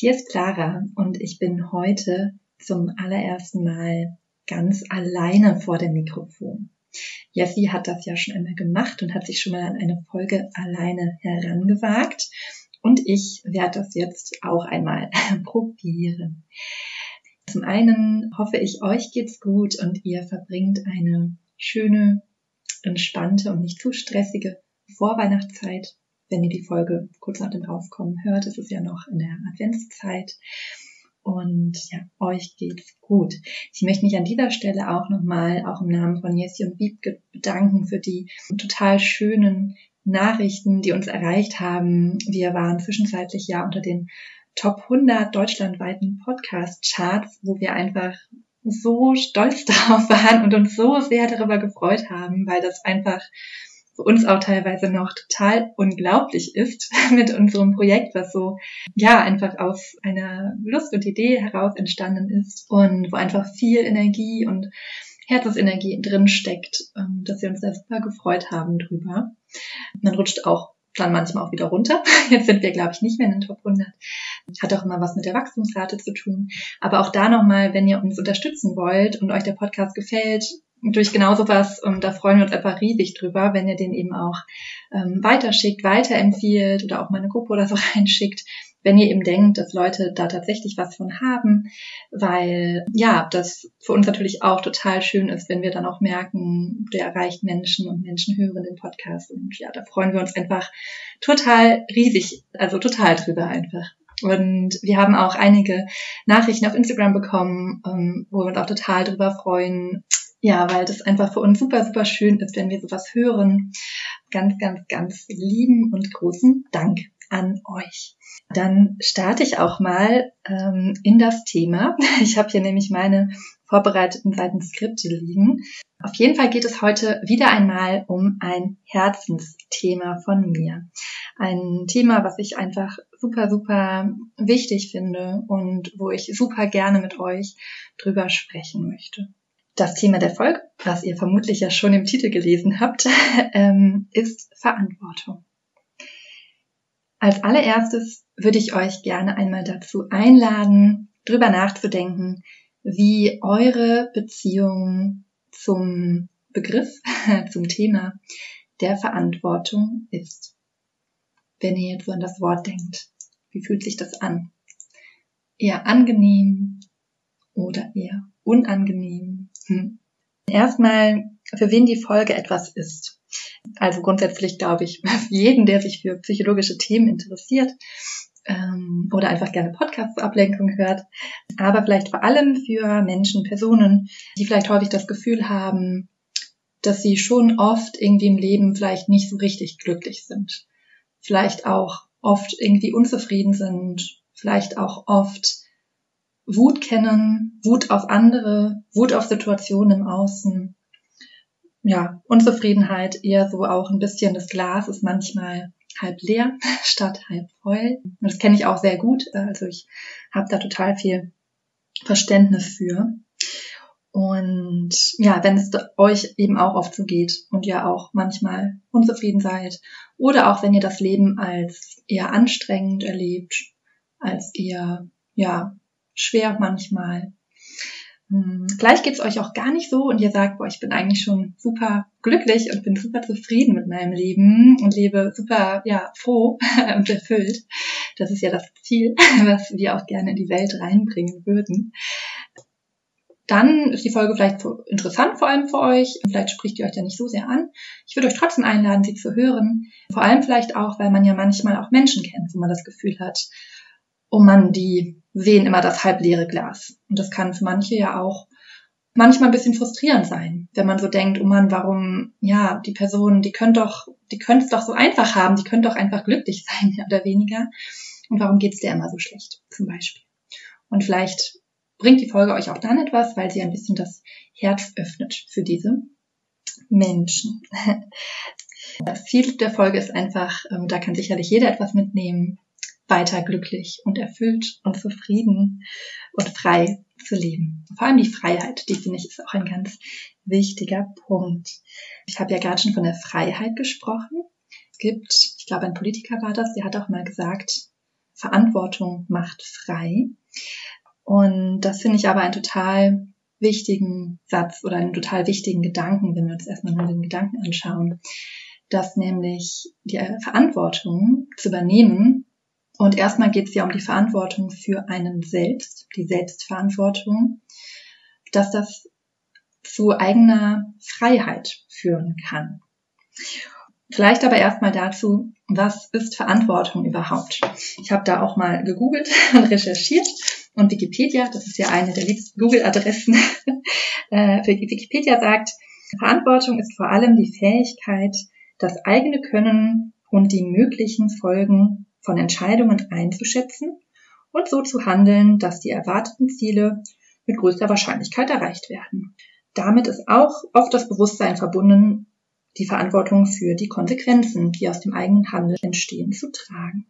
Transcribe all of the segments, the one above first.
Hier ist Clara und ich bin heute zum allerersten Mal ganz alleine vor dem Mikrofon. Jessie hat das ja schon einmal gemacht und hat sich schon mal an eine Folge alleine herangewagt. Und ich werde das jetzt auch einmal probieren. Zum einen hoffe ich, euch geht's gut und ihr verbringt eine schöne, entspannte und nicht zu stressige Vorweihnachtszeit. Wenn ihr die Folge kurz nach dem Rauskommen hört, ist es ja noch in der Adventszeit. Und ja, euch geht's gut. Ich möchte mich an dieser Stelle auch nochmal, auch im Namen von Jessie und Wiebke bedanken für die total schönen Nachrichten, die uns erreicht haben. Wir waren zwischenzeitlich ja unter den Top 100 deutschlandweiten Podcast-Charts, wo wir einfach so stolz darauf waren und uns so sehr darüber gefreut haben, weil das einfach für uns auch teilweise noch total unglaublich ist mit unserem Projekt, was so, ja, einfach aus einer Lust und Idee heraus entstanden ist und wo einfach viel Energie und Herzensenergie drin steckt, ähm, dass wir uns da super gefreut haben drüber. Man rutscht auch dann manchmal auch wieder runter. Jetzt sind wir, glaube ich, nicht mehr in den Top 100. Hat auch immer was mit der Wachstumsrate zu tun. Aber auch da nochmal, wenn ihr uns unterstützen wollt und euch der Podcast gefällt, durch genau sowas, und da freuen wir uns einfach riesig drüber, wenn ihr den eben auch ähm, weiterschickt, weiterempfiehlt oder auch mal eine Gruppe oder so reinschickt, wenn ihr eben denkt, dass Leute da tatsächlich was von haben, weil ja, das für uns natürlich auch total schön ist, wenn wir dann auch merken, der erreicht Menschen und Menschen hören den Podcast und ja, da freuen wir uns einfach total riesig, also total drüber einfach. Und wir haben auch einige Nachrichten auf Instagram bekommen, ähm, wo wir uns auch total drüber freuen, ja, weil das einfach für uns super, super schön ist, wenn wir sowas hören. Ganz, ganz, ganz lieben und großen Dank an euch. Dann starte ich auch mal ähm, in das Thema. Ich habe hier nämlich meine vorbereiteten Seiten Skripte liegen. Auf jeden Fall geht es heute wieder einmal um ein Herzensthema von mir. Ein Thema, was ich einfach super, super wichtig finde und wo ich super gerne mit euch drüber sprechen möchte. Das Thema der Folge, was ihr vermutlich ja schon im Titel gelesen habt, ähm, ist Verantwortung. Als allererstes würde ich euch gerne einmal dazu einladen, drüber nachzudenken, wie eure Beziehung zum Begriff, zum Thema der Verantwortung ist. Wenn ihr jetzt so an das Wort denkt, wie fühlt sich das an? Eher angenehm oder eher unangenehm? Hm. Erstmal, für wen die Folge etwas ist. Also grundsätzlich glaube ich, jeden, der sich für psychologische Themen interessiert ähm, oder einfach gerne Podcasts zur Ablenkung hört, aber vielleicht vor allem für Menschen, Personen, die vielleicht häufig das Gefühl haben, dass sie schon oft irgendwie im Leben vielleicht nicht so richtig glücklich sind. Vielleicht auch oft irgendwie unzufrieden sind, vielleicht auch oft Wut kennen, Wut auf andere, Wut auf Situationen im Außen. Ja, Unzufriedenheit eher so auch ein bisschen, das Glas ist manchmal halb leer statt halb voll. Und das kenne ich auch sehr gut. Also ich habe da total viel Verständnis für. Und ja, wenn es euch eben auch oft so geht und ihr auch manchmal unzufrieden seid oder auch wenn ihr das Leben als eher anstrengend erlebt, als eher ja schwer manchmal. Hm, vielleicht geht's euch auch gar nicht so und ihr sagt, boah, ich bin eigentlich schon super glücklich und bin super zufrieden mit meinem Leben und lebe super, ja, froh und erfüllt. Das ist ja das Ziel, was wir auch gerne in die Welt reinbringen würden. Dann ist die Folge vielleicht interessant vor allem für euch. Vielleicht spricht die euch ja nicht so sehr an. Ich würde euch trotzdem einladen, sie zu hören. Vor allem vielleicht auch, weil man ja manchmal auch Menschen kennt, wo man das Gefühl hat, oh man, die sehen immer das halbleere Glas. Und das kann für manche ja auch manchmal ein bisschen frustrierend sein, wenn man so denkt, oh man, warum, ja, die Person, die können doch, die können es doch so einfach haben, die können doch einfach glücklich sein, mehr oder weniger. Und warum geht's der immer so schlecht, zum Beispiel? Und vielleicht bringt die Folge euch auch dann etwas, weil sie ein bisschen das Herz öffnet für diese Menschen. Das Ziel der Folge ist einfach, ähm, da kann sicherlich jeder etwas mitnehmen, weiter glücklich und erfüllt und zufrieden und frei zu leben. Vor allem die Freiheit, die finde ich ist auch ein ganz wichtiger Punkt. Ich habe ja gerade schon von der Freiheit gesprochen. Es gibt, ich glaube, ein Politiker war das, der hat auch mal gesagt, Verantwortung macht frei. Und das finde ich aber einen total wichtigen Satz oder einen total wichtigen Gedanken, wenn wir uns erstmal nur den Gedanken anschauen, dass nämlich die Verantwortung zu übernehmen und erstmal geht es ja um die Verantwortung für einen selbst, die Selbstverantwortung, dass das zu eigener Freiheit führen kann. Vielleicht aber erstmal dazu, was ist Verantwortung überhaupt? Ich habe da auch mal gegoogelt und recherchiert und Wikipedia, das ist ja eine der liebsten Google-Adressen, äh, Wikipedia sagt, Verantwortung ist vor allem die Fähigkeit, das eigene Können und die möglichen Folgen von Entscheidungen einzuschätzen und so zu handeln, dass die erwarteten Ziele mit größter Wahrscheinlichkeit erreicht werden. Damit ist auch oft das Bewusstsein verbunden, die Verantwortung für die Konsequenzen, die aus dem eigenen Handeln entstehen, zu tragen.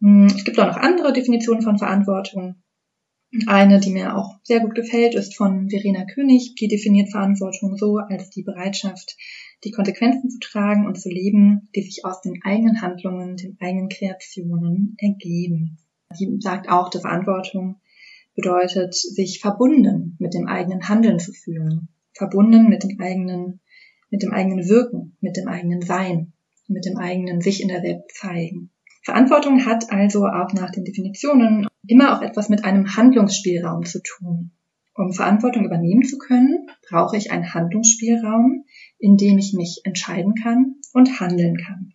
Hm, es gibt auch noch andere Definitionen von Verantwortung. Eine, die mir auch sehr gut gefällt, ist von Verena König. Die definiert Verantwortung so als die Bereitschaft, die Konsequenzen zu tragen und zu leben, die sich aus den eigenen Handlungen, den eigenen Kreationen ergeben. Die sagt auch, dass Verantwortung bedeutet, sich verbunden mit dem eigenen Handeln zu fühlen, verbunden mit dem eigenen, mit dem eigenen Wirken, mit dem eigenen Sein, mit dem eigenen sich in der Welt zeigen. Verantwortung hat also auch nach den Definitionen immer auch etwas mit einem Handlungsspielraum zu tun. Um Verantwortung übernehmen zu können, brauche ich einen Handlungsspielraum, in dem ich mich entscheiden kann und handeln kann.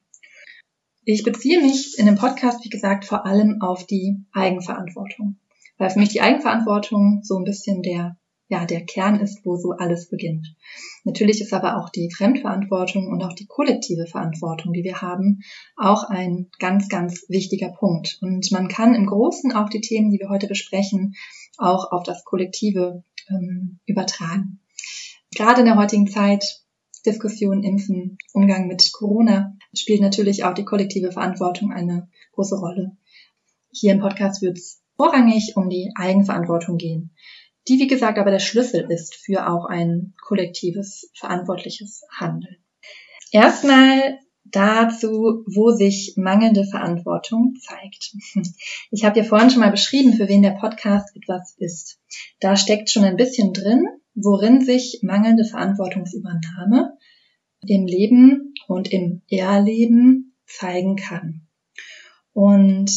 Ich beziehe mich in dem Podcast, wie gesagt, vor allem auf die Eigenverantwortung, weil für mich die Eigenverantwortung so ein bisschen der ja, der Kern ist, wo so alles beginnt. Natürlich ist aber auch die Fremdverantwortung und auch die kollektive Verantwortung, die wir haben, auch ein ganz, ganz wichtiger Punkt. Und man kann im Großen auch die Themen, die wir heute besprechen, auch auf das Kollektive ähm, übertragen. Gerade in der heutigen Zeit, Diskussion, Impfen, Umgang mit Corona, spielt natürlich auch die kollektive Verantwortung eine große Rolle. Hier im Podcast wird es vorrangig um die Eigenverantwortung gehen die wie gesagt aber der Schlüssel ist für auch ein kollektives, verantwortliches Handeln. Erstmal dazu, wo sich mangelnde Verantwortung zeigt. Ich habe ja vorhin schon mal beschrieben, für wen der Podcast etwas ist. Da steckt schon ein bisschen drin, worin sich mangelnde Verantwortungsübernahme im Leben und im Erleben zeigen kann. Und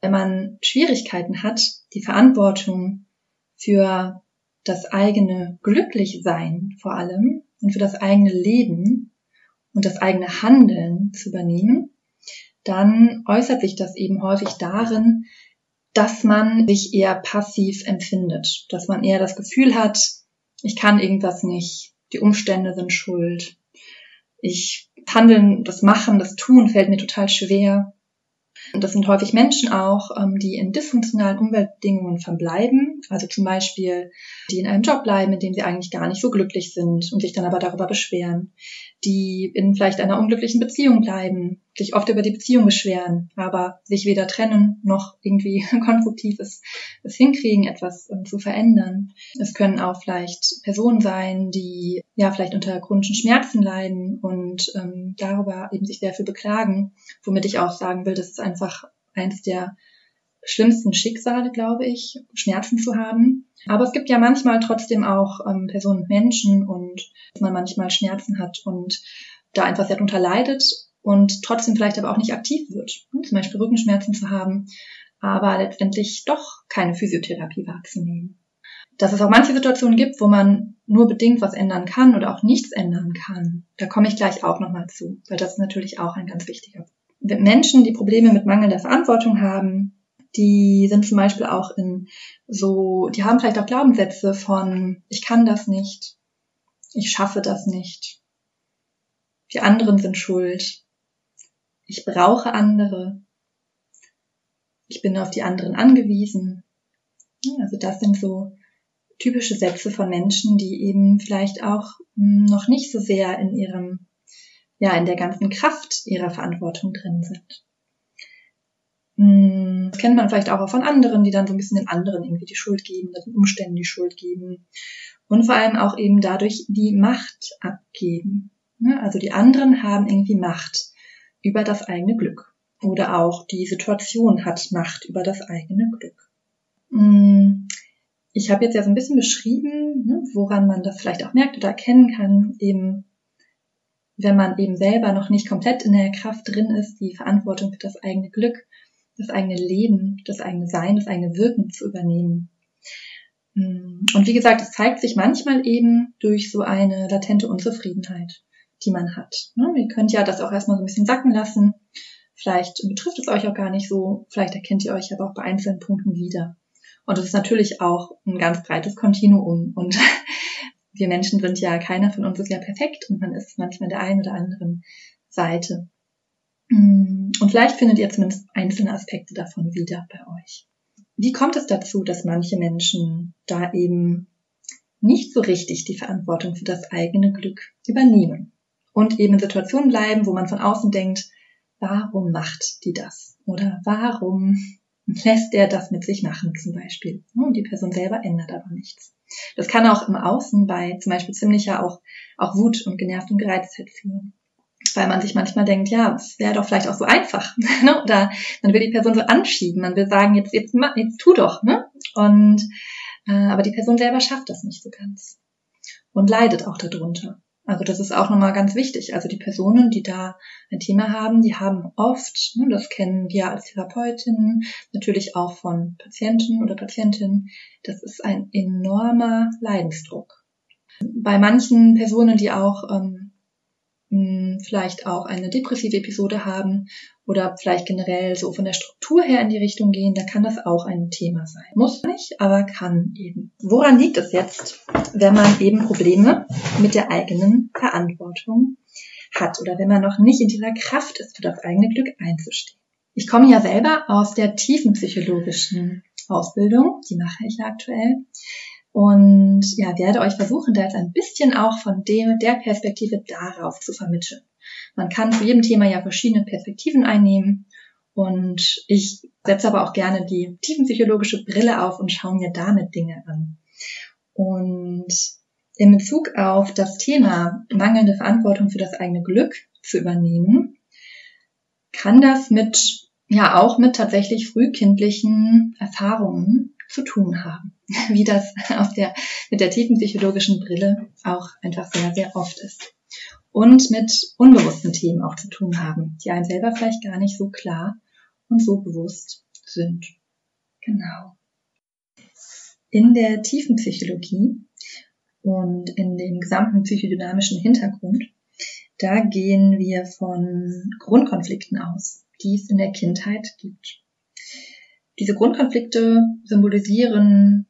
wenn man Schwierigkeiten hat, die Verantwortung für das eigene Glücklichsein vor allem und für das eigene Leben und das eigene Handeln zu übernehmen, dann äußert sich das eben häufig darin, dass man sich eher passiv empfindet, dass man eher das Gefühl hat, ich kann irgendwas nicht, die Umstände sind schuld, ich handeln, das machen, das tun fällt mir total schwer. Und das sind häufig Menschen auch, ähm, die in dysfunktionalen Umweltbedingungen verbleiben, also zum Beispiel, die in einem Job bleiben, in dem sie eigentlich gar nicht so glücklich sind und sich dann aber darüber beschweren, die in vielleicht einer unglücklichen Beziehung bleiben, sich oft über die Beziehung beschweren, aber sich weder trennen noch irgendwie konstruktiv es, hinkriegen, etwas um, zu verändern. Es können auch vielleicht Personen sein, die ja vielleicht unter chronischen Schmerzen leiden und ähm, darüber eben sich dafür beklagen, womit ich auch sagen will, das ist einfach eins der schlimmsten Schicksale, glaube ich, Schmerzen zu haben. Aber es gibt ja manchmal trotzdem auch ähm, Personen und Menschen und dass man manchmal Schmerzen hat und da einfach sehr darunter leidet und trotzdem vielleicht aber auch nicht aktiv wird. Hm, zum Beispiel Rückenschmerzen zu haben, aber letztendlich doch keine Physiotherapie wahrzunehmen. Dass es auch manche Situationen gibt, wo man nur bedingt was ändern kann oder auch nichts ändern kann. Da komme ich gleich auch nochmal zu, weil das ist natürlich auch ein ganz wichtiger Punkt. Menschen, die Probleme mit mangelnder Verantwortung haben, die sind zum Beispiel auch in so, die haben vielleicht auch Glaubenssätze von, ich kann das nicht, ich schaffe das nicht, die anderen sind schuld, ich brauche andere, ich bin auf die anderen angewiesen, Also das sind so typische Sätze von Menschen, die eben vielleicht auch hm, noch nicht so sehr in ihrem, ja, in der ganzen Kraft ihrer Verantwortung drin sind. Hm, das kennt man vielleicht auch von anderen, die dann so ein bisschen den anderen irgendwie die Schuld geben, den Umständen die Schuld geben und vor allem auch eben dadurch die Macht abgeben. Also die anderen haben irgendwie Macht über das eigene Glück oder auch die Situation hat Macht über das eigene Glück. Hm, ich habe jetzt ja so ein bisschen beschrieben, ne, woran man das vielleicht auch merkt oder erkennen kann, eben wenn man eben selber noch nicht komplett in der Kraft drin ist, die Verantwortung für das eigene Glück, das eigene Leben, das eigene Sein, das eigene Wirken zu übernehmen. Mm, und wie gesagt, es zeigt sich manchmal eben durch so eine latente Unzufriedenheit, die man hat. Ne, ihr könnt ja das auch erstmal so ein bisschen sacken lassen. Vielleicht betrifft es euch auch gar nicht so. Vielleicht erkennt ihr euch aber auch bei einzelnen Punkten wieder. Und es ist natürlich auch ein ganz breites Kontinuum. Und wir Menschen sind ja, keiner von uns ist ja perfekt und man ist manchmal der einen oder anderen Seite. Mm, und vielleicht findet ihr zumindest einzelne Aspekte davon wieder bei euch. Wie kommt es dazu, dass manche Menschen da eben nicht so richtig die Verantwortung für das eigene Glück übernehmen und eben in Situationen bleiben, wo man von außen denkt, warum macht die das? Oder warum lässt er das mit sich machen zum Beispiel. Und die Person selber ändert aber nichts. Das kann auch im Außen bei zum Beispiel ziemlicher auch, auch Wut und genervt und Gereiztheit führen. Weil man sich manchmal denkt, ja, es wäre doch vielleicht auch so einfach. Ne? Oder man will die Person so anschieben, man will sagen, jetzt, jetzt, jetzt tu doch. Ne? Und äh, aber die Person selber schafft das nicht so ganz. Und leidet auch darunter. Also das ist auch nochmal ganz wichtig. Also die Personen, die da ein Thema haben, die haben oft, ne, das kennen wir als Therapeutinnen, natürlich auch von Patienten oder Patientinnen, das ist ein enormer Leidensdruck. Bei manchen Personen, die auch ähm, vielleicht auch eine depressive Episode haben oder vielleicht generell so von der Struktur her in die Richtung gehen, da kann das auch ein Thema sein. Muss nicht, aber kann eben. Woran liegt es jetzt, wenn man eben Probleme mit der eigenen Verantwortung hat oder wenn man noch nicht in dieser Kraft ist, für das eigene Glück einzustehen? Ich komme ja selber aus der tiefen psychologischen Ausbildung, die mache ich ja aktuell und ja, werde euch versuchen, da jetzt ein bisschen auch von dem, der Perspektive darauf zu vermitteln. Man kann zu jedem Thema ja verschiedene Perspektiven einnehmen und ich setze aber auch gerne die tiefenpsychologische Brille auf und schaue mir damit Dinge an. Und in Bezug auf das Thema mangelnde Verantwortung für das eigene Glück zu übernehmen, kann das mit, ja, auch mit tatsächlich frühkindlichen Erfahrungen zu tun haben, wie das auf der, mit der tiefen psychologischen Brille auch einfach sehr, sehr oft ist. Und mit unbewussten Themen auch zu tun haben, die einem selber vielleicht gar nicht so klar und so bewusst sind. Genau. In der tiefen Psychologie und in dem gesamten psychodynamischen Hintergrund, da gehen wir von Grundkonflikten aus, die es in der Kindheit gibt. Diese Grundkonflikte symbolisieren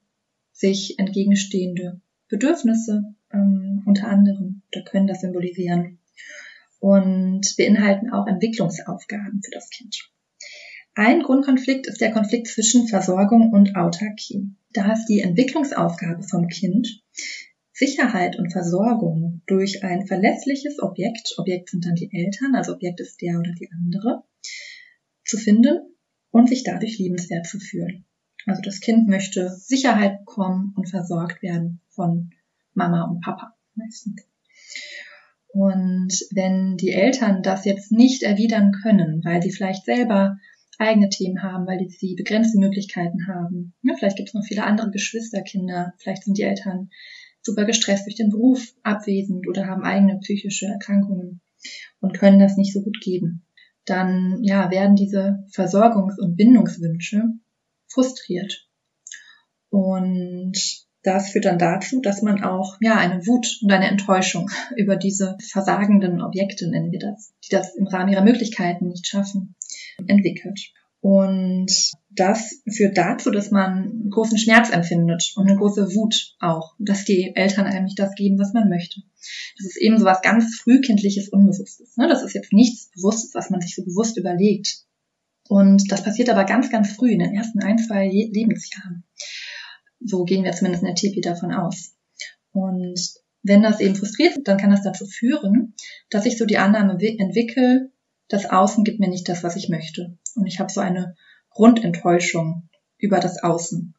sich entgegenstehende Bedürfnisse ähm, unter anderem oder können das symbolisieren und beinhalten auch Entwicklungsaufgaben für das Kind. Ein Grundkonflikt ist der Konflikt zwischen Versorgung und Autarkie. Da ist die Entwicklungsaufgabe vom Kind, Sicherheit und Versorgung durch ein verlässliches Objekt, Objekt sind dann die Eltern, also Objekt ist der oder die andere, zu finden und sich dadurch liebenswert zu fühlen. Also das Kind möchte Sicherheit bekommen und versorgt werden von Mama und Papa meistens. Und wenn die Eltern das jetzt nicht erwidern können, weil sie vielleicht selber eigene Themen haben, weil sie begrenzte Möglichkeiten haben, ja, vielleicht gibt es noch viele andere Geschwisterkinder, vielleicht sind die Eltern super gestresst durch den Beruf abwesend oder haben eigene psychische Erkrankungen und können das nicht so gut geben dann ja, werden diese Versorgungs- und Bindungswünsche frustriert. Und das führt dann dazu, dass man auch ja eine Wut und eine Enttäuschung über diese versagenden Objekte, nennen wir das, die das im Rahmen ihrer Möglichkeiten nicht schaffen, entwickelt. Und das führt dazu, dass man großen Schmerz empfindet und eine große Wut auch, dass die Eltern einem nicht das geben, was man möchte. Das ist eben so was ganz frühkindliches Unbewusstes. Ne? Das ist jetzt nichts Bewusstes, was man sich so bewusst überlegt. Und das passiert aber ganz, ganz früh in den ersten ein, zwei Lebensjahren. So gehen wir zumindest in der TP davon aus. Und wenn das eben frustriert, dann kann das dazu führen, dass ich so die Annahme entwickle, das Außen gibt mir nicht das, was ich möchte. Und ich habe so eine Grundenttäuschung über das Außen.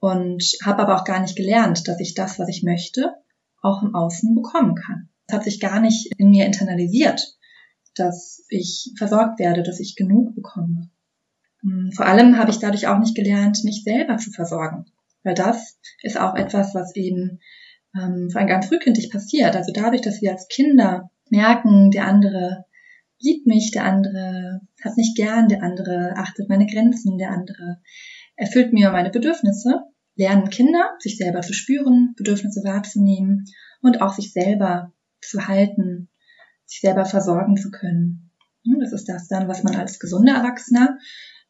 Und habe aber auch gar nicht gelernt, dass ich das, was ich möchte, auch im Außen bekommen kann. Es hat sich gar nicht in mir internalisiert, dass ich versorgt werde, dass ich genug bekomme. Hm, vor allem habe ich dadurch auch nicht gelernt, mich selber zu versorgen. Weil das ist auch etwas, was eben ähm, vor allem ganz frühkindlich passiert. Also dadurch, dass wir als Kinder merken, der andere liebt mich, der andere hat mich gern, der andere achtet meine Grenzen, der andere erfüllt mir meine Bedürfnisse, lernen Kinder, sich selber zu spüren, Bedürfnisse wahrzunehmen und auch sich selber zu halten, sich selber versorgen zu können. Das ist das dann, was man als gesunder Erwachsener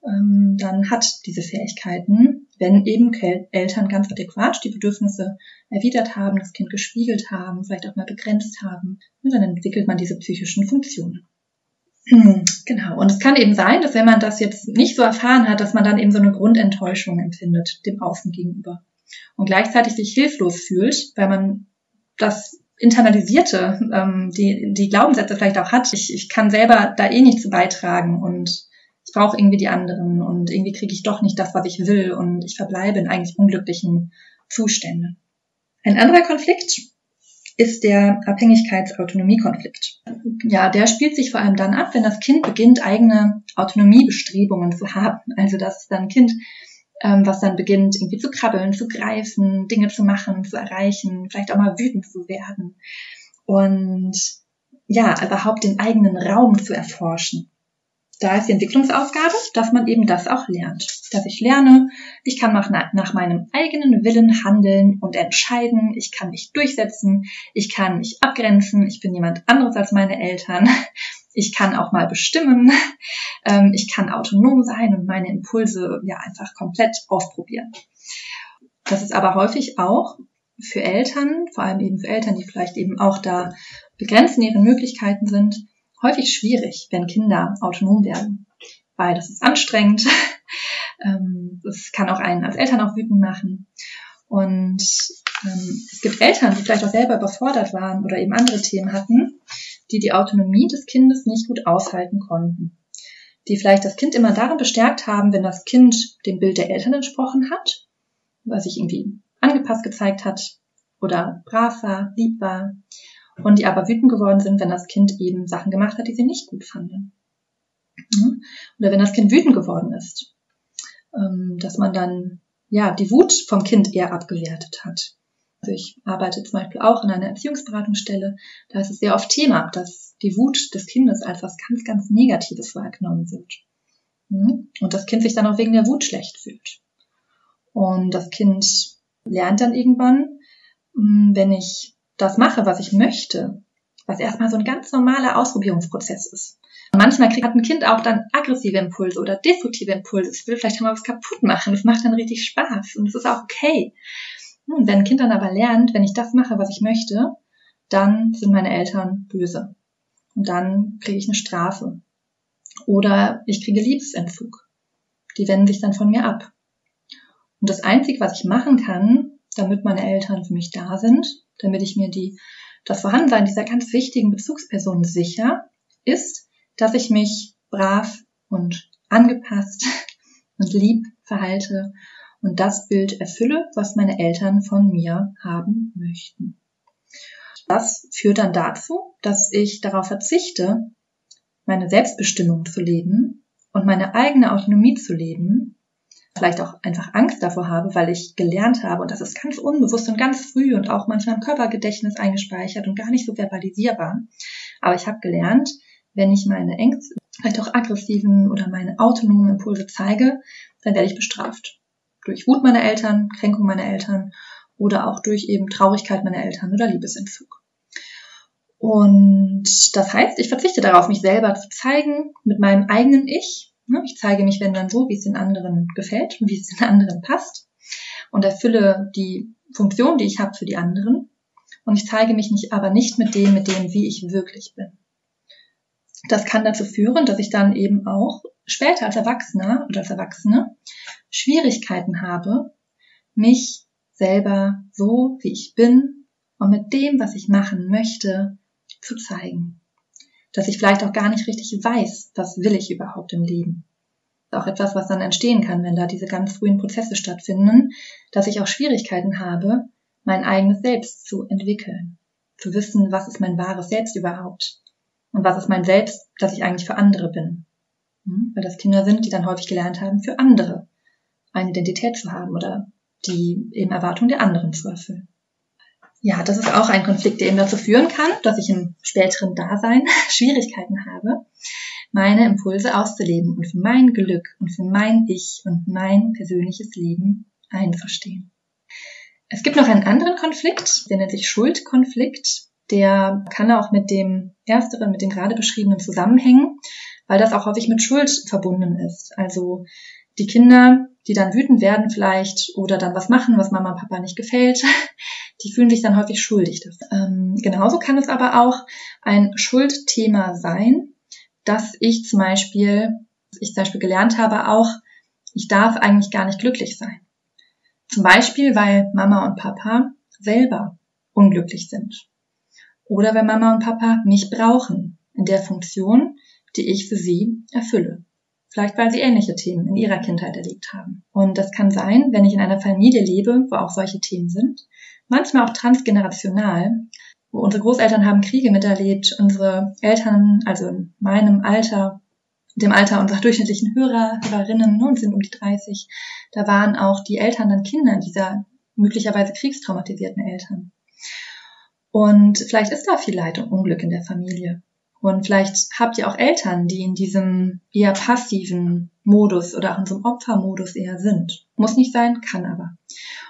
ähm, dann hat, diese Fähigkeiten, wenn eben Eltern ganz adäquat die Bedürfnisse erwidert haben, das Kind gespiegelt haben, vielleicht auch mal begrenzt haben, dann entwickelt man diese psychischen Funktionen. Genau. Und es kann eben sein, dass wenn man das jetzt nicht so erfahren hat, dass man dann eben so eine Grundenttäuschung empfindet dem Außen gegenüber und gleichzeitig sich hilflos fühlt, weil man das internalisierte, ähm, die, die Glaubenssätze vielleicht auch hat. Ich, ich kann selber da eh nicht zu beitragen und ich brauche irgendwie die anderen und irgendwie kriege ich doch nicht das, was ich will und ich verbleibe in eigentlich unglücklichen Zuständen. Ein anderer Konflikt ist der Abhängigkeits-Autonomie-Konflikt. Ja, der spielt sich vor allem dann ab, wenn das Kind beginnt, eigene Autonomiebestrebungen zu haben. Also das ist dann ein Kind, ähm, was dann beginnt, irgendwie zu krabbeln, zu greifen, Dinge zu machen, zu erreichen, vielleicht auch mal wütend zu werden. Und ja, überhaupt den eigenen Raum zu erforschen da ist die Entwicklungsaufgabe, dass man eben das auch lernt. Dass ich lerne, ich kann nach, nach meinem eigenen Willen handeln und entscheiden, ich kann mich durchsetzen, ich kann mich abgrenzen, ich bin jemand anderes als meine Eltern, ich kann auch mal bestimmen, ähm, ich kann autonom sein und meine Impulse ja einfach komplett ausprobieren. Das ist aber häufig auch für Eltern, vor allem eben für Eltern, die vielleicht eben auch da begrenzt in ihren Möglichkeiten sind, häufig schwierig, wenn Kinder autonom werden, weil das ist anstrengend. Ähm, das kann auch einen als Eltern auch wütend machen. Und ähm, es gibt Eltern, die vielleicht auch selber überfordert waren oder eben andere Themen hatten, die die Autonomie des Kindes nicht gut aushalten konnten. Die vielleicht das Kind immer darin bestärkt haben, wenn das Kind dem Bild der Eltern entsprochen hat, was sich irgendwie angepasst gezeigt hat oder brav war, lieb war, und die aber wütend geworden sind, wenn das Kind eben Sachen gemacht hat, die sie nicht gut fanden. Oder wenn das Kind wütend geworden ist, ähm, dass man dann ja die Wut vom Kind eher abgewertet hat. Also ich arbeite zum Beispiel auch in einer Erziehungsberatungsstelle, da ist es sehr oft Thema, dass die Wut des Kindes als was ganz, ganz Negatives wahrgenommen wird. Und das Kind sich dann auch wegen der Wut schlecht fühlt. Und das Kind lernt dann irgendwann, wenn ich das mache, was ich möchte, was erstmal so ein ganz normaler Ausprobierungsprozess ist. Und manchmal kriegt ein Kind auch dann aggressive Impulse oder destruktive Impulse. Es will vielleicht mal was kaputt machen. Das macht dann richtig Spaß und es ist auch okay. Und wenn ein Kind dann aber lernt, wenn ich das mache, was ich möchte, dann sind meine Eltern böse. Und dann kriege ich eine Strafe. Oder ich kriege Liebesentzug. Die wenden sich dann von mir ab. Und das Einzige, was ich machen kann, damit meine Eltern für mich da sind, damit ich mir die, das Vorhandensein dieser ganz wichtigen Bezugsperson sicher, ist, dass ich mich brav und angepasst und lieb verhalte und das Bild erfülle, was meine Eltern von mir haben möchten. Das führt dann dazu, dass ich darauf verzichte, meine Selbstbestimmung zu leben und meine eigene Autonomie zu leben vielleicht auch einfach Angst davor habe, weil ich gelernt habe, und das ist ganz unbewusst und ganz früh und auch manchmal im Körpergedächtnis eingespeichert und gar nicht so verbalisierbar. Aber ich habe gelernt, wenn ich meine Ängste, vielleicht auch aggressiven oder meine autonomen Impulse zeige, dann werde ich bestraft. Durch Wut meiner Eltern, Kränkung meiner Eltern oder auch durch eben Traurigkeit meiner Eltern oder Liebesentzug. Und das heißt, ich verzichte darauf, mich selber zu zeigen mit meinem eigenen Ich, ich zeige mich, wenn dann so, wie es den anderen gefällt und wie es den anderen passt und erfülle die Funktion, die ich habe für die anderen. Und ich zeige mich nicht, aber nicht mit dem, mit dem, wie ich wirklich bin. Das kann dazu führen, dass ich dann eben auch später als Erwachsener oder als Erwachsene Schwierigkeiten habe, mich selber so, wie ich bin und mit dem, was ich machen möchte, zu zeigen. Dass ich vielleicht auch gar nicht richtig weiß, was will ich überhaupt im Leben. Auch etwas, was dann entstehen kann, wenn da diese ganz frühen Prozesse stattfinden, dass ich auch Schwierigkeiten habe, mein eigenes Selbst zu entwickeln. Zu wissen, was ist mein wahres Selbst überhaupt? Und was ist mein Selbst, das ich eigentlich für andere bin? Hm? Weil das Kinder sind, die dann häufig gelernt haben, für andere eine Identität zu haben oder die eben Erwartungen der anderen zu erfüllen. Ja, das ist auch ein Konflikt, der eben dazu führen kann, dass ich im späteren Dasein Schwierigkeiten habe, meine Impulse auszuleben und für mein Glück und für mein Ich und mein persönliches Leben einzustehen. Es gibt noch einen anderen Konflikt, der nennt sich Schuldkonflikt. Der kann auch mit dem ersteren, mit dem gerade beschriebenen zusammenhängen, weil das auch häufig mit Schuld verbunden ist. Also die Kinder die dann wütend werden vielleicht oder dann was machen, was Mama und Papa nicht gefällt, die fühlen sich dann häufig schuldig. Ähm, genauso kann es aber auch ein Schuldthema sein, dass ich zum Beispiel, ich zum Beispiel gelernt habe auch, ich darf eigentlich gar nicht glücklich sein. Zum Beispiel, weil Mama und Papa selber unglücklich sind. Oder weil Mama und Papa mich brauchen in der Funktion, die ich für sie erfülle. Vielleicht weil sie ähnliche Themen in ihrer Kindheit erlebt haben. Und das kann sein, wenn ich in einer Familie lebe, wo auch solche Themen sind. Manchmal auch transgenerational. Wo unsere Großeltern haben Kriege miterlebt, unsere Eltern, also in meinem Alter, dem Alter unserer durchschnittlichen Hörer, Hörerinnen, nun sind um die 30, da waren auch die Eltern dann Kinder dieser möglicherweise kriegstraumatisierten Eltern. Und vielleicht ist da viel Leid und Unglück in der Familie. Und vielleicht habt ihr auch Eltern, die in diesem eher passiven Modus oder auch in so einem Opfermodus eher sind. Muss nicht sein, kann aber.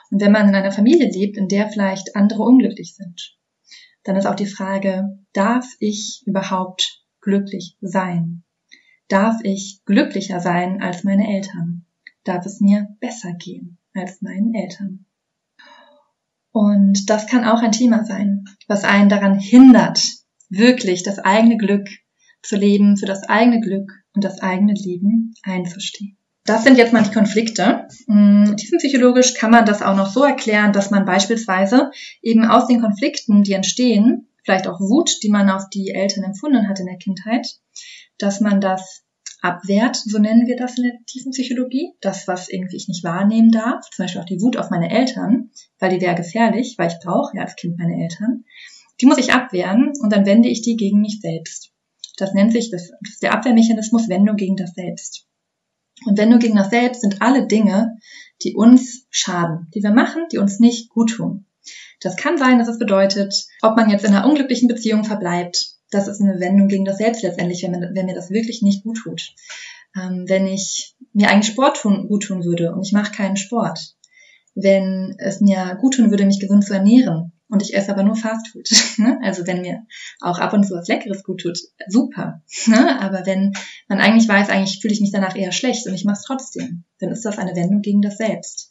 Und wenn man in einer Familie lebt, in der vielleicht andere unglücklich sind, dann ist auch die Frage, darf ich überhaupt glücklich sein? Darf ich glücklicher sein als meine Eltern? Darf es mir besser gehen als meinen Eltern? Und das kann auch ein Thema sein, was einen daran hindert, wirklich das eigene Glück zu leben, für das eigene Glück und das eigene Leben einzustehen. Das sind jetzt mal die Konflikte. Tiefenpsychologisch kann man das auch noch so erklären, dass man beispielsweise eben aus den Konflikten, die entstehen, vielleicht auch Wut, die man auf die Eltern empfunden hat in der Kindheit, dass man das abwehrt, so nennen wir das in der Tiefenpsychologie, das, was irgendwie ich nicht wahrnehmen darf, zum Beispiel auch die Wut auf meine Eltern, weil die wäre gefährlich, weil ich brauche ja als Kind meine Eltern. Die muss ich abwehren und dann wende ich die gegen mich selbst. Das nennt sich, das, das der Abwehrmechanismus Wendung gegen das Selbst. Und Wendung gegen das Selbst sind alle Dinge, die uns schaden, die wir machen, die uns nicht gut tun. Das kann sein, dass es bedeutet, ob man jetzt in einer unglücklichen Beziehung verbleibt. Das ist eine Wendung gegen das Selbst letztendlich, wenn, wenn mir das wirklich nicht gut tut. Ähm, wenn ich mir eigentlich Sport tun, gut tun würde und ich mache keinen Sport. Wenn es mir gut tun würde, mich gesund zu ernähren und ich esse aber nur Fastfood. Ne? Also wenn mir auch ab und zu was Leckeres gut tut, super. Ne? Aber wenn man eigentlich weiß, eigentlich fühle ich mich danach eher schlecht und ich mache es trotzdem, dann ist das eine Wendung gegen das Selbst.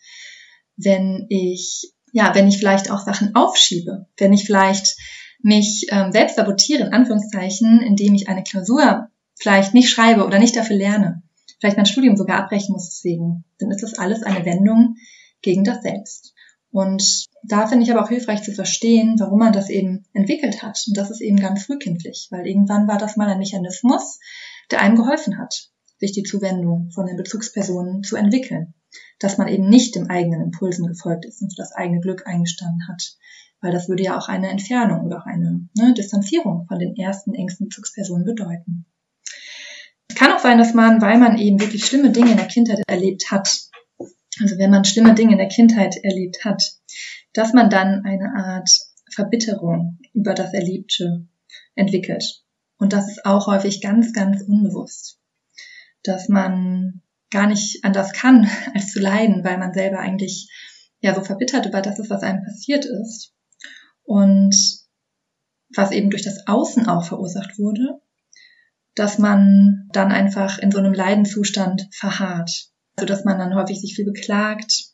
Wenn ich, ja, wenn ich vielleicht auch Sachen aufschiebe, wenn ich vielleicht mich ähm, selbst sabotiere, in Anführungszeichen, indem ich eine Klausur vielleicht nicht schreibe oder nicht dafür lerne, vielleicht mein Studium sogar abbrechen muss deswegen, dann ist das alles eine Wendung gegen das Selbst. Und da finde ich aber auch hilfreich zu verstehen, warum man das eben entwickelt hat. Und das ist eben ganz frühkindlich, weil irgendwann war das mal ein Mechanismus, der einem geholfen hat, sich die Zuwendung von den Bezugspersonen zu entwickeln. Dass man eben nicht dem eigenen Impulsen gefolgt ist und für das eigene Glück eingestanden hat. Weil das würde ja auch eine Entfernung oder auch eine ne, Distanzierung von den ersten engsten Bezugspersonen bedeuten. Es kann auch sein, dass man, weil man eben wirklich schlimme Dinge in der Kindheit erlebt hat, also wenn man schlimme Dinge in der Kindheit erlebt hat, dass man dann eine Art Verbitterung über das Erlebte entwickelt. Und das ist auch häufig ganz, ganz unbewusst, dass man gar nicht anders kann, als zu leiden, weil man selber eigentlich ja so verbittert über das ist, was einem passiert ist. Und was eben durch das Außen auch verursacht wurde, dass man dann einfach in so einem Leidenzustand verharrt so dass man dann häufig sich viel beklagt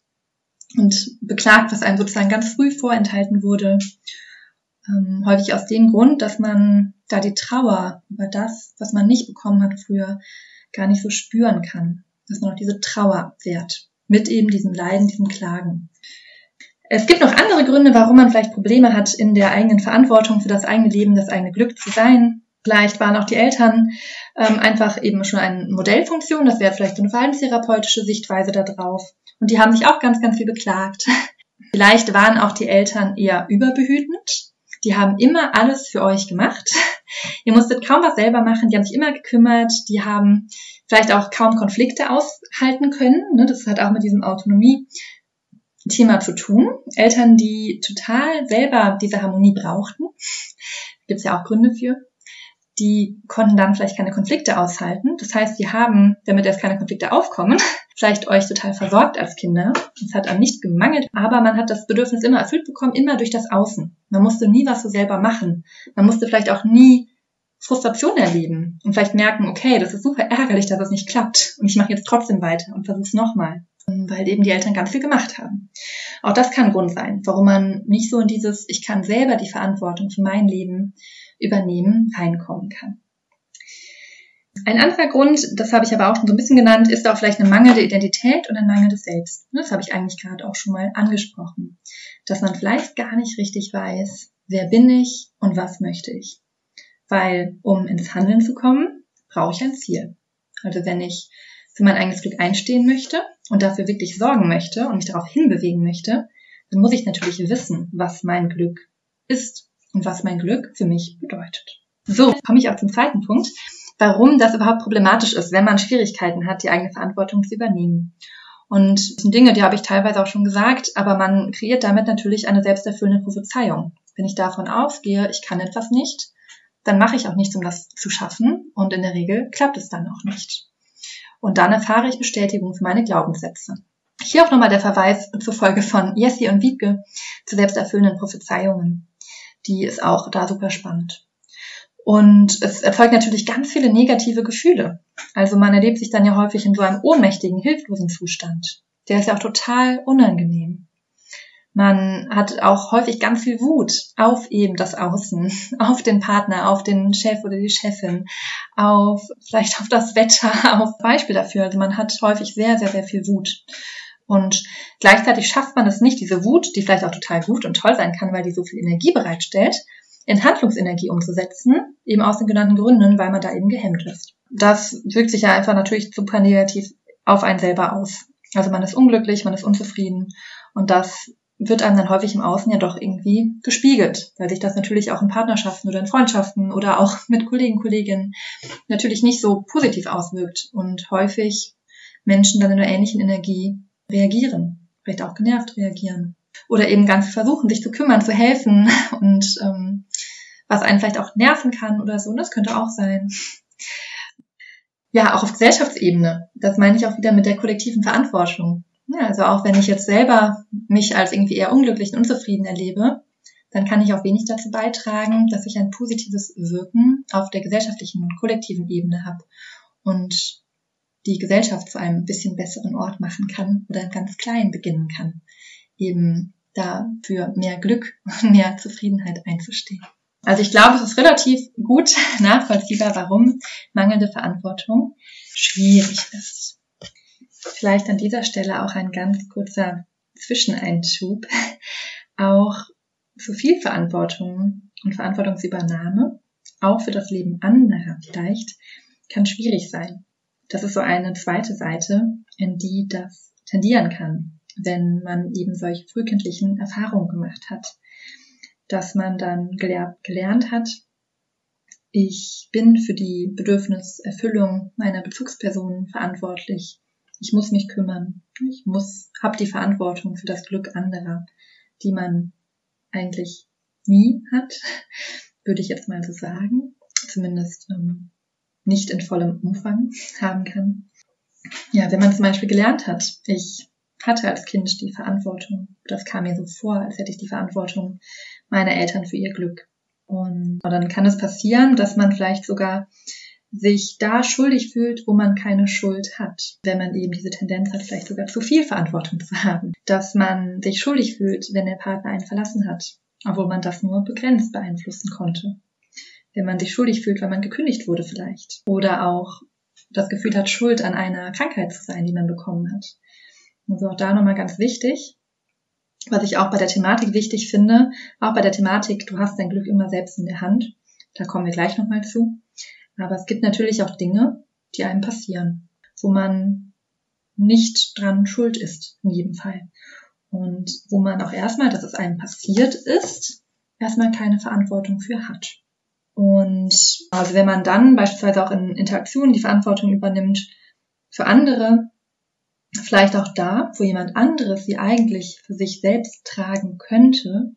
und beklagt, was einem sozusagen ganz früh vorenthalten wurde. Ähm, häufig aus dem Grund, dass man da die Trauer über das, was man nicht bekommen hat früher, gar nicht so spüren kann. Dass man auch diese Trauer abwehrt. mit eben diesem Leiden, diesem Klagen. Es gibt noch andere Gründe, warum man vielleicht Probleme hat, in der eigenen Verantwortung für das eigene Leben, das eigene Glück zu sein. Vielleicht waren auch die Eltern ähm, einfach eben schon eine Modellfunktion, das wäre vielleicht so eine verhaltenstherapeutische Sichtweise darauf. Und die haben sich auch ganz, ganz viel beklagt. vielleicht waren auch die Eltern eher überbehütend. Die haben immer alles für euch gemacht. Ihr musstet kaum was selber machen, die haben sich immer gekümmert, die haben vielleicht auch kaum Konflikte aushalten können. Ne? Das hat auch mit diesem Autonomie-Thema zu tun. Eltern, die total selber diese Harmonie brauchten, gibt es ja auch Gründe für, die konnten dann vielleicht keine Konflikte aushalten. Das heißt, die haben, damit erst keine Konflikte aufkommen, vielleicht euch total versorgt als Kinder. Es hat an nicht gemangelt, aber man hat das Bedürfnis immer erfüllt bekommen, immer durch das Außen. Man musste nie was so selber machen. Man musste vielleicht auch nie Frustration erleben und vielleicht merken, okay, das ist super ärgerlich, dass es nicht klappt und ich mache jetzt trotzdem weiter und versuche es nochmal, weil eben die Eltern ganz viel gemacht haben. Auch das kann Grund sein, warum man nicht so in dieses, ich kann selber die Verantwortung für mein Leben übernehmen, reinkommen kann. Ein anderer Grund, das habe ich aber auch schon so ein bisschen genannt, ist auch vielleicht eine mangelnde Identität und ein mangelndes Selbst. Das habe ich eigentlich gerade auch schon mal angesprochen. Dass man vielleicht gar nicht richtig weiß, wer bin ich und was möchte ich. Weil, um ins Handeln zu kommen, brauche ich ein Ziel. Also wenn ich für mein eigenes Glück einstehen möchte und dafür wirklich sorgen möchte und mich darauf hinbewegen möchte, dann muss ich natürlich wissen, was mein Glück ist und was mein Glück für mich bedeutet. So, komme ich auch zum zweiten Punkt, warum das überhaupt problematisch ist, wenn man Schwierigkeiten hat, die eigene Verantwortung zu übernehmen. Und das sind Dinge, die habe ich teilweise auch schon gesagt, aber man kreiert damit natürlich eine selbsterfüllende Prophezeiung. Wenn ich davon ausgehe, ich kann etwas nicht, dann mache ich auch nichts, um das zu schaffen. Und in der Regel klappt es dann auch nicht. Und dann erfahre ich Bestätigung für meine Glaubenssätze. Hier auch nochmal der Verweis zur Folge von Jessie und Wiebke zu selbsterfüllenden Prophezeiungen. Die ist auch da super spannend. Und es erzeugt natürlich ganz viele negative Gefühle. Also man erlebt sich dann ja häufig in so einem ohnmächtigen, hilflosen Zustand. Der ist ja auch total unangenehm. Man hat auch häufig ganz viel Wut auf eben das Außen, auf den Partner, auf den Chef oder die Chefin, auf vielleicht auf das Wetter, auf Beispiel dafür. Also man hat häufig sehr, sehr, sehr viel Wut. Und gleichzeitig schafft man es nicht, diese Wut, die vielleicht auch total gut und toll sein kann, weil die so viel Energie bereitstellt, in Handlungsenergie umzusetzen, eben aus den genannten Gründen, weil man da eben gehemmt ist. Das wirkt sich ja einfach natürlich super negativ auf einen selber aus. Also man ist unglücklich, man ist unzufrieden und das wird einem dann häufig im Außen ja doch irgendwie gespiegelt, weil sich das natürlich auch in Partnerschaften oder in Freundschaften oder auch mit Kollegen, Kolleginnen natürlich nicht so positiv auswirkt und häufig Menschen dann in einer ähnlichen Energie reagieren, vielleicht auch genervt reagieren oder eben ganz versuchen, sich zu kümmern, zu helfen und ähm, was einen vielleicht auch nerven kann oder so, das könnte auch sein. Ja, auch auf Gesellschaftsebene. Das meine ich auch wieder mit der kollektiven Verantwortung. Ja, also auch wenn ich jetzt selber mich als irgendwie eher unglücklich und unzufrieden erlebe, dann kann ich auch wenig dazu beitragen, dass ich ein positives Wirken auf der gesellschaftlichen und kollektiven Ebene habe und die Gesellschaft zu einem bisschen besseren Ort machen kann oder ganz klein beginnen kann, eben da für mehr Glück und mehr Zufriedenheit einzustehen. Also ich glaube, es ist relativ gut nachvollziehbar, warum mangelnde Verantwortung schwierig ist. Vielleicht an dieser Stelle auch ein ganz kurzer Zwischeneinschub. Auch zu viel Verantwortung und Verantwortungsübernahme, auch für das Leben anderer vielleicht, kann schwierig sein. Das ist so eine zweite Seite, in die das tendieren kann, wenn man eben solche frühkindlichen Erfahrungen gemacht hat, dass man dann gelernt hat, ich bin für die Bedürfniserfüllung meiner Bezugspersonen verantwortlich ich muss mich kümmern. Ich muss, habe die Verantwortung für das Glück anderer, die man eigentlich nie hat, würde ich jetzt mal so sagen. Zumindest ähm, nicht in vollem Umfang haben kann. Ja, wenn man zum Beispiel gelernt hat, ich hatte als Kind die Verantwortung, das kam mir so vor, als hätte ich die Verantwortung meiner Eltern für ihr Glück. Und dann kann es passieren, dass man vielleicht sogar sich da schuldig fühlt, wo man keine Schuld hat. Wenn man eben diese Tendenz hat, vielleicht sogar zu viel Verantwortung zu haben. Dass man sich schuldig fühlt, wenn der Partner einen verlassen hat, obwohl man das nur begrenzt beeinflussen konnte. Wenn man sich schuldig fühlt, weil man gekündigt wurde vielleicht. Oder auch das Gefühl hat, schuld an einer Krankheit zu sein, die man bekommen hat. Also auch da nochmal ganz wichtig, was ich auch bei der Thematik wichtig finde, auch bei der Thematik, du hast dein Glück immer selbst in der Hand. Da kommen wir gleich nochmal zu. Aber es gibt natürlich auch Dinge, die einem passieren, wo man nicht dran schuld ist, in jedem Fall. Und wo man auch erstmal, dass es einem passiert ist, erstmal keine Verantwortung für hat. Und also wenn man dann beispielsweise auch in Interaktionen die Verantwortung übernimmt für andere, vielleicht auch da, wo jemand anderes sie eigentlich für sich selbst tragen könnte,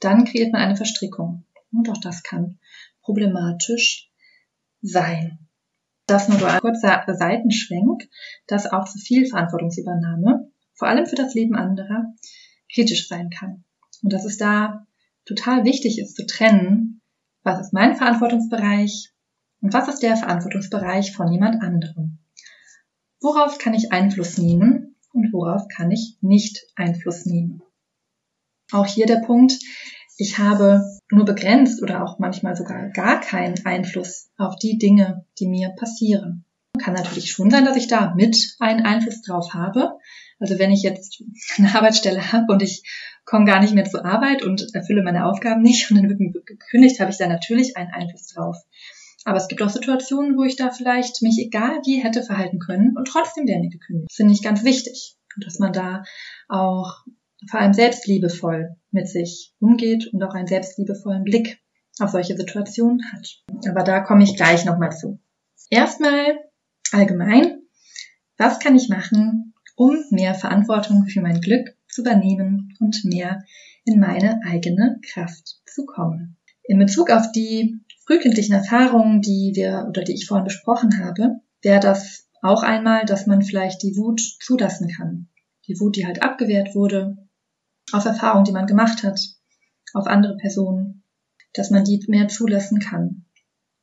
dann kreiert man eine Verstrickung. Und auch das kann problematisch sein. Das nur so ein kurzer Seitenschwenk, dass auch zu viel Verantwortungsübernahme, vor allem für das Leben anderer, kritisch sein kann. Und dass es da total wichtig ist zu trennen, was ist mein Verantwortungsbereich und was ist der Verantwortungsbereich von jemand anderem. Worauf kann ich Einfluss nehmen und worauf kann ich nicht Einfluss nehmen? Auch hier der Punkt, ich habe nur begrenzt oder auch manchmal sogar gar keinen Einfluss auf die Dinge, die mir passieren. Kann natürlich schon sein, dass ich da mit einen Einfluss drauf habe. Also wenn ich jetzt eine Arbeitsstelle habe und ich komme gar nicht mehr zur Arbeit und erfülle meine Aufgaben nicht und dann wird mir gekündigt, habe ich da natürlich einen Einfluss drauf. Aber es gibt auch Situationen, wo ich da vielleicht mich egal wie hätte verhalten können und trotzdem werden die gekündigt. Finde ich ganz wichtig. dass man da auch vor allem selbstliebevoll mit sich umgeht und auch einen selbstliebevollen Blick auf solche Situationen hat. Aber da komme ich gleich nochmal zu. Erstmal allgemein, was kann ich machen, um mehr Verantwortung für mein Glück zu übernehmen und mehr in meine eigene Kraft zu kommen? In Bezug auf die frühkindlichen Erfahrungen, die wir oder die ich vorhin besprochen habe, wäre das auch einmal, dass man vielleicht die Wut zulassen kann. Die Wut, die halt abgewehrt wurde, auf Erfahrungen, die man gemacht hat, auf andere Personen, dass man die mehr zulassen kann.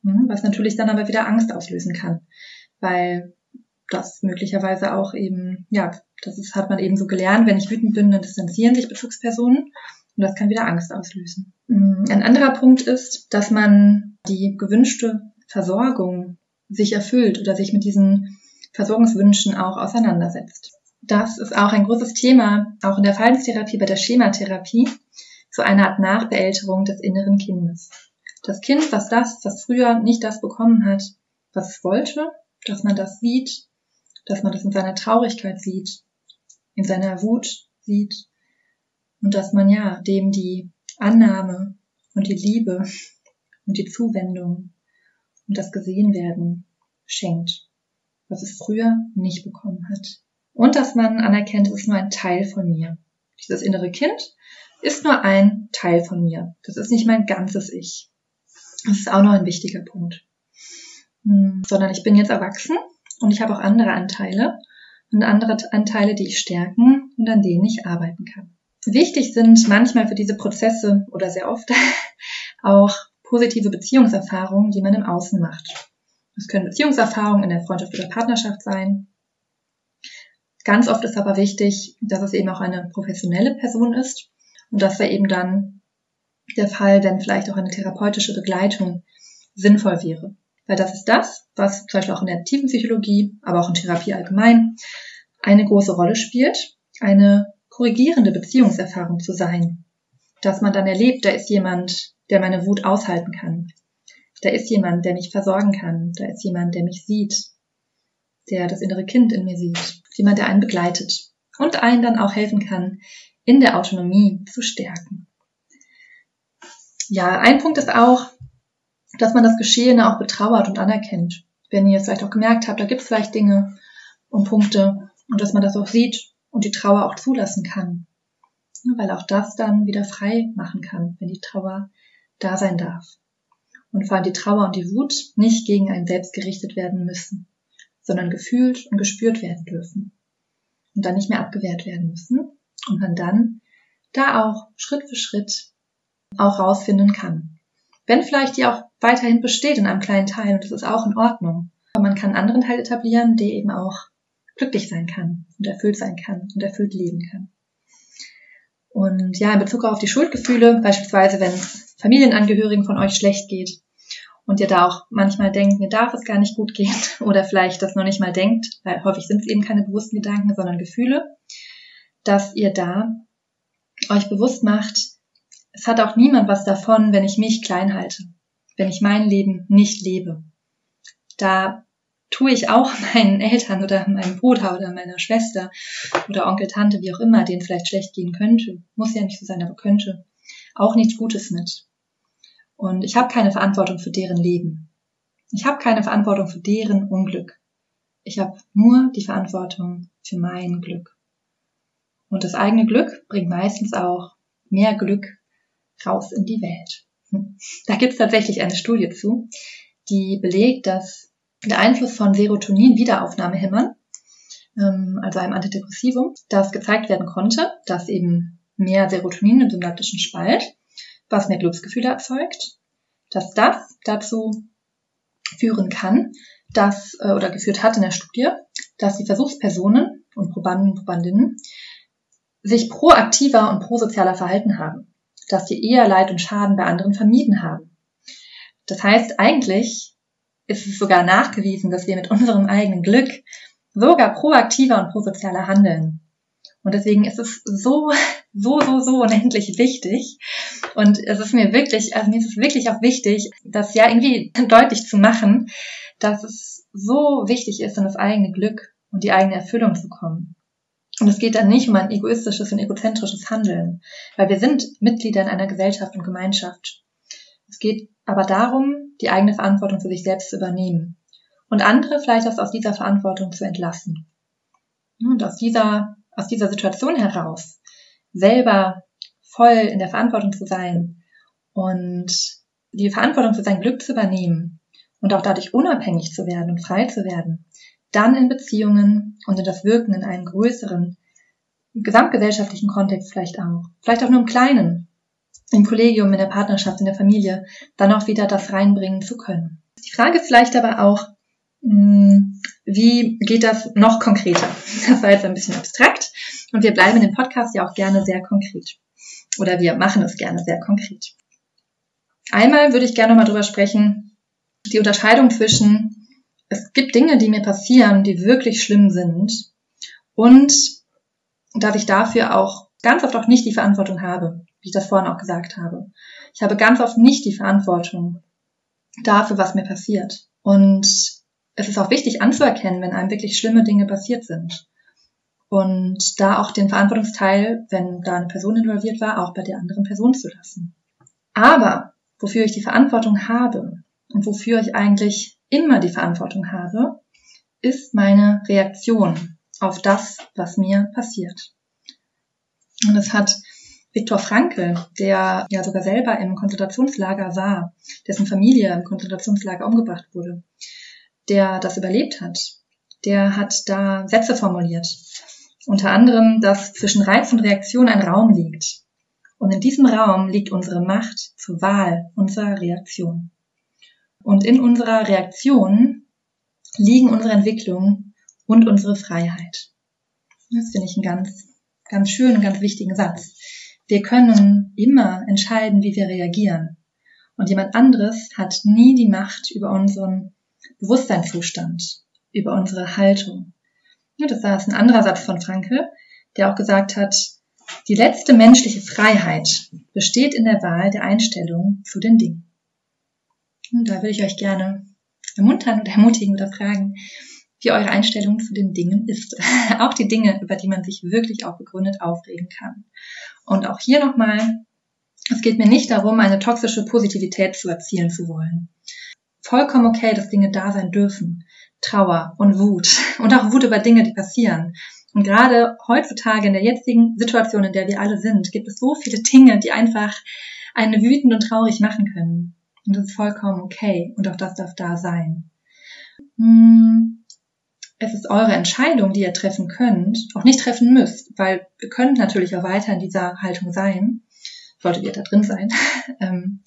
Hm, was natürlich dann aber wieder Angst auslösen kann, weil das möglicherweise auch eben, ja, das ist, hat man eben so gelernt, wenn ich wütend bin, dann distanzieren sich Bezugspersonen und das kann wieder Angst auslösen. Hm, ein anderer Punkt ist, dass man die gewünschte Versorgung sich erfüllt oder sich mit diesen Versorgungswünschen auch auseinandersetzt. Das ist auch ein großes Thema, auch in der Verhaltenstherapie, bei der Schematherapie, so eine Art Nachbeälterung des inneren Kindes. Das Kind, was das, was früher nicht das bekommen hat, was es wollte, dass man das sieht, dass man das in seiner Traurigkeit sieht, in seiner Wut sieht und dass man ja dem die Annahme und die Liebe und die Zuwendung und das Gesehenwerden schenkt, was es früher nicht bekommen hat. Und dass man anerkennt, es ist nur ein Teil von mir. Dieses innere Kind ist nur ein Teil von mir. Das ist nicht mein ganzes Ich. Das ist auch noch ein wichtiger Punkt. Hm, sondern ich bin jetzt erwachsen und ich habe auch andere Anteile und andere Anteile, die ich stärken und an denen ich arbeiten kann. Wichtig sind manchmal für diese Prozesse oder sehr oft auch positive Beziehungserfahrungen, die man im Außen macht. Das können Beziehungserfahrungen in der Freundschaft oder Partnerschaft sein. Ganz oft ist aber wichtig, dass es eben auch eine professionelle Person ist und das wäre eben dann der Fall, wenn vielleicht auch eine therapeutische Begleitung sinnvoll wäre. Weil das ist das, was zum Beispiel auch in der Tiefenpsychologie, aber auch in Therapie allgemein eine große Rolle spielt, eine korrigierende Beziehungserfahrung zu sein. Dass man dann erlebt, da ist jemand, der meine Wut aushalten kann. Da ist jemand, der mich versorgen kann. Da ist jemand, der mich sieht, der das innere Kind in mir sieht. Jemand, der einen begleitet und einen dann auch helfen kann, in der Autonomie zu stärken. Ja, ein Punkt ist auch, dass man das Geschehene auch betrauert und anerkennt. Wenn ihr es vielleicht auch gemerkt habt, da gibt es vielleicht Dinge und Punkte und dass man das auch sieht und die Trauer auch zulassen kann. Weil auch das dann wieder frei machen kann, wenn die Trauer da sein darf. Und vor allem die Trauer und die Wut nicht gegen einen selbst gerichtet werden müssen, sondern gefühlt und gespürt werden dürfen. Und dann nicht mehr abgewehrt werden müssen. Und man dann da auch Schritt für Schritt auch rausfinden kann. Wenn vielleicht die auch weiterhin besteht in einem kleinen Teil und das ist auch in Ordnung. Aber man kann einen anderen Teil etablieren, der eben auch glücklich sein kann und erfüllt sein kann und erfüllt leben kann. Und ja, in Bezug auf die Schuldgefühle, beispielsweise wenn es Familienangehörigen von euch schlecht geht und ihr da auch manchmal denkt, mir darf es gar nicht gut gehen oder vielleicht das noch nicht mal denkt, weil häufig sind es eben keine bewussten Gedanken, sondern Gefühle, dass ihr da euch bewusst macht, es hat auch niemand was davon, wenn ich mich klein halte, wenn ich mein Leben nicht lebe. Da tue ich auch meinen Eltern oder meinem Bruder oder meiner Schwester oder Onkel, Tante, wie auch immer, denen vielleicht schlecht gehen könnte, muss ja nicht so sein, aber könnte, auch nichts Gutes mit. Und ich habe keine Verantwortung für deren Leben. Ich habe keine Verantwortung für deren Unglück. Ich habe nur die Verantwortung für mein Glück. Und das eigene Glück bringt meistens auch mehr Glück raus in die Welt. Da gibt es tatsächlich eine Studie zu, die belegt, dass der Einfluss von Serotonin-Wiederaufnahmehämmern, ähm, also einem Antidepressivum, das gezeigt werden konnte, dass eben mehr Serotonin im synaptischen Spalt, was mehr Glücksgefühle erzeugt, dass das dazu führen kann, dass, äh, oder geführt hat in der Studie, dass die Versuchspersonen und Probanden und Probandinnen sich proaktiver und prosozialer verhalten haben, dass sie eher Leid und Schaden bei anderen vermieden haben. Das heißt, eigentlich ist es sogar nachgewiesen, dass wir mit unserem eigenen Glück sogar proaktiver und prosozialer handeln. Und deswegen ist es so, so, so, so unendlich wichtig. Und es ist mir wirklich, also mir ist es wirklich auch wichtig, das ja irgendwie deutlich zu machen, dass es so wichtig ist, in das eigene Glück und die eigene Erfüllung zu kommen. Und es geht dann nicht um ein egoistisches und egozentrisches Handeln, weil wir sind Mitglieder in einer Gesellschaft und Gemeinschaft. Es geht aber darum, die eigene Verantwortung für sich selbst zu übernehmen und andere vielleicht auch aus dieser Verantwortung zu entlassen. Und aus dieser, aus dieser Situation heraus selber voll in der Verantwortung zu sein und die Verantwortung für sein Glück zu übernehmen und auch dadurch unabhängig zu werden und frei zu werden, dann in Beziehungen und in das Wirken in einen größeren gesamtgesellschaftlichen Kontext vielleicht auch, vielleicht auch nur im Kleinen, im Kollegium, in der Partnerschaft, in der Familie, dann auch wieder das reinbringen zu können. Die Frage ist vielleicht aber auch, hm, wie geht das noch konkreter? Das war jetzt ein bisschen abstrakt und wir bleiben in dem Podcast ja auch gerne sehr konkret. Oder wir machen es gerne sehr konkret. Einmal würde ich gerne mal drüber sprechen, die Unterscheidung zwischen, es gibt Dinge, die mir passieren, die wirklich schlimm sind und dass ich dafür auch ganz oft auch nicht die Verantwortung habe wie ich das vorhin auch gesagt habe. Ich habe ganz oft nicht die Verantwortung dafür, was mir passiert. Und es ist auch wichtig anzuerkennen, wenn einem wirklich schlimme Dinge passiert sind. Und da auch den Verantwortungsteil, wenn da eine Person involviert war, auch bei der anderen Person zu lassen. Aber wofür ich die Verantwortung habe und wofür ich eigentlich immer die Verantwortung habe, ist meine Reaktion auf das, was mir passiert. Und es hat Viktor Frankl, der ja sogar selber im Konzentrationslager war, dessen Familie im Konzentrationslager umgebracht wurde, der das überlebt hat, der hat da Sätze formuliert. Unter anderem, dass zwischen Reiz und Reaktion ein Raum liegt. Und in diesem Raum liegt unsere Macht zur Wahl unserer Reaktion. Und in unserer Reaktion liegen unsere Entwicklung und unsere Freiheit. Das finde ich einen ganz, ganz schönen ganz wichtigen Satz. Wir können immer entscheiden, wie wir reagieren. Und jemand anderes hat nie die Macht über unseren Bewusstseinszustand, über unsere Haltung. Das war ein anderer Satz von Franke, der auch gesagt hat, die letzte menschliche Freiheit besteht in der Wahl der Einstellung zu den Dingen. Und da will ich euch gerne ermuntern und ermutigen oder fragen, wie eure Einstellung zu den Dingen ist. auch die Dinge, über die man sich wirklich auch begründet aufregen kann. Und auch hier nochmal, es geht mir nicht darum, eine toxische Positivität zu erzielen zu wollen. Vollkommen okay, dass Dinge da sein dürfen. Trauer und Wut und auch Wut über Dinge, die passieren. Und gerade heutzutage in der jetzigen Situation, in der wir alle sind, gibt es so viele Dinge, die einfach einen wütend und traurig machen können. Und das ist vollkommen okay. Und auch das darf da sein. Hm, es ist eure Entscheidung, die ihr treffen könnt, auch nicht treffen müsst, weil ihr könnt natürlich auch weiter in dieser Haltung sein, solltet ihr da drin sein, ähm,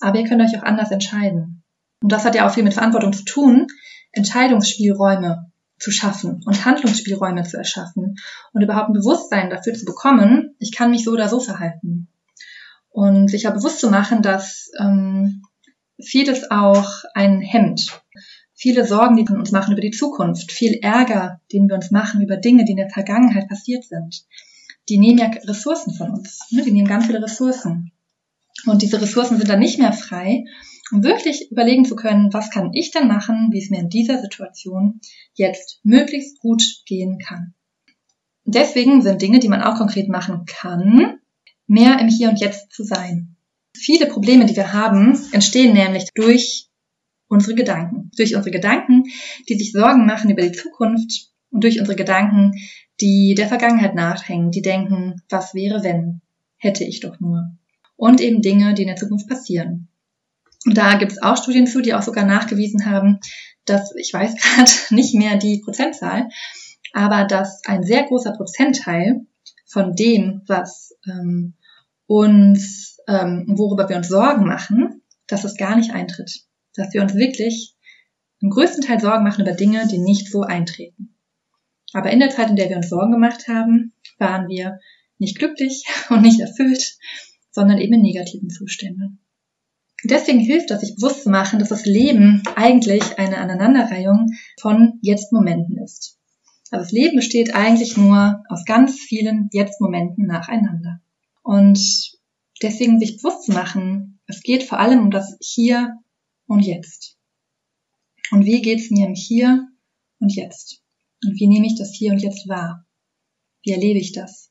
aber ihr könnt euch auch anders entscheiden. Und das hat ja auch viel mit Verantwortung zu tun, Entscheidungsspielräume zu schaffen und Handlungsspielräume zu erschaffen und überhaupt ein Bewusstsein dafür zu bekommen, ich kann mich so oder so verhalten. Und sich ja bewusst zu machen, dass ähm, vieles auch ein Hemd. Viele Sorgen, die wir uns machen über die Zukunft, viel Ärger, den wir uns machen über Dinge, die in der Vergangenheit passiert sind, die nehmen ja Ressourcen von uns. Ne? Die nehmen ganz viele Ressourcen. Und diese Ressourcen sind dann nicht mehr frei, um wirklich überlegen zu können, was kann ich denn machen, wie es mir in dieser Situation jetzt möglichst gut gehen kann. Deswegen sind Dinge, die man auch konkret machen kann, mehr im Hier und Jetzt zu sein. Viele Probleme, die wir haben, entstehen nämlich durch unsere Gedanken. Durch unsere Gedanken, die sich Sorgen machen über die Zukunft und durch unsere Gedanken, die der Vergangenheit nachhängen, die denken, was wäre wenn, hätte ich doch nur. Und eben Dinge, die in der Zukunft passieren. Und da gibt es auch Studien zu, die auch sogar nachgewiesen haben, dass, ich weiß gerade nicht mehr die Prozentzahl, aber dass ein sehr großer Prozentteil von dem, was ähm, uns, ähm, worüber wir uns Sorgen machen, dass es gar nicht eintritt. Dass wir uns wirklich im größten Teil Sorgen machen über Dinge, die nicht so eintreten. Aber in der Zeit, in der wir uns Sorgen gemacht haben, waren wir nicht glücklich und nicht erfüllt, sondern eben in negativen Zuständen. Deswegen hilft das, sich bewusst zu machen, dass das Leben eigentlich eine Aneinanderreihung von Jetzt-Momenten ist. Also das Leben besteht eigentlich nur aus ganz vielen Jetzt-Momenten nacheinander. Und deswegen sich bewusst zu machen, es geht vor allem um das Hier und Jetzt. Und wie geht's mir im Hier und Jetzt? Und wie nehme ich das Hier und Jetzt wahr? Wie erlebe ich das?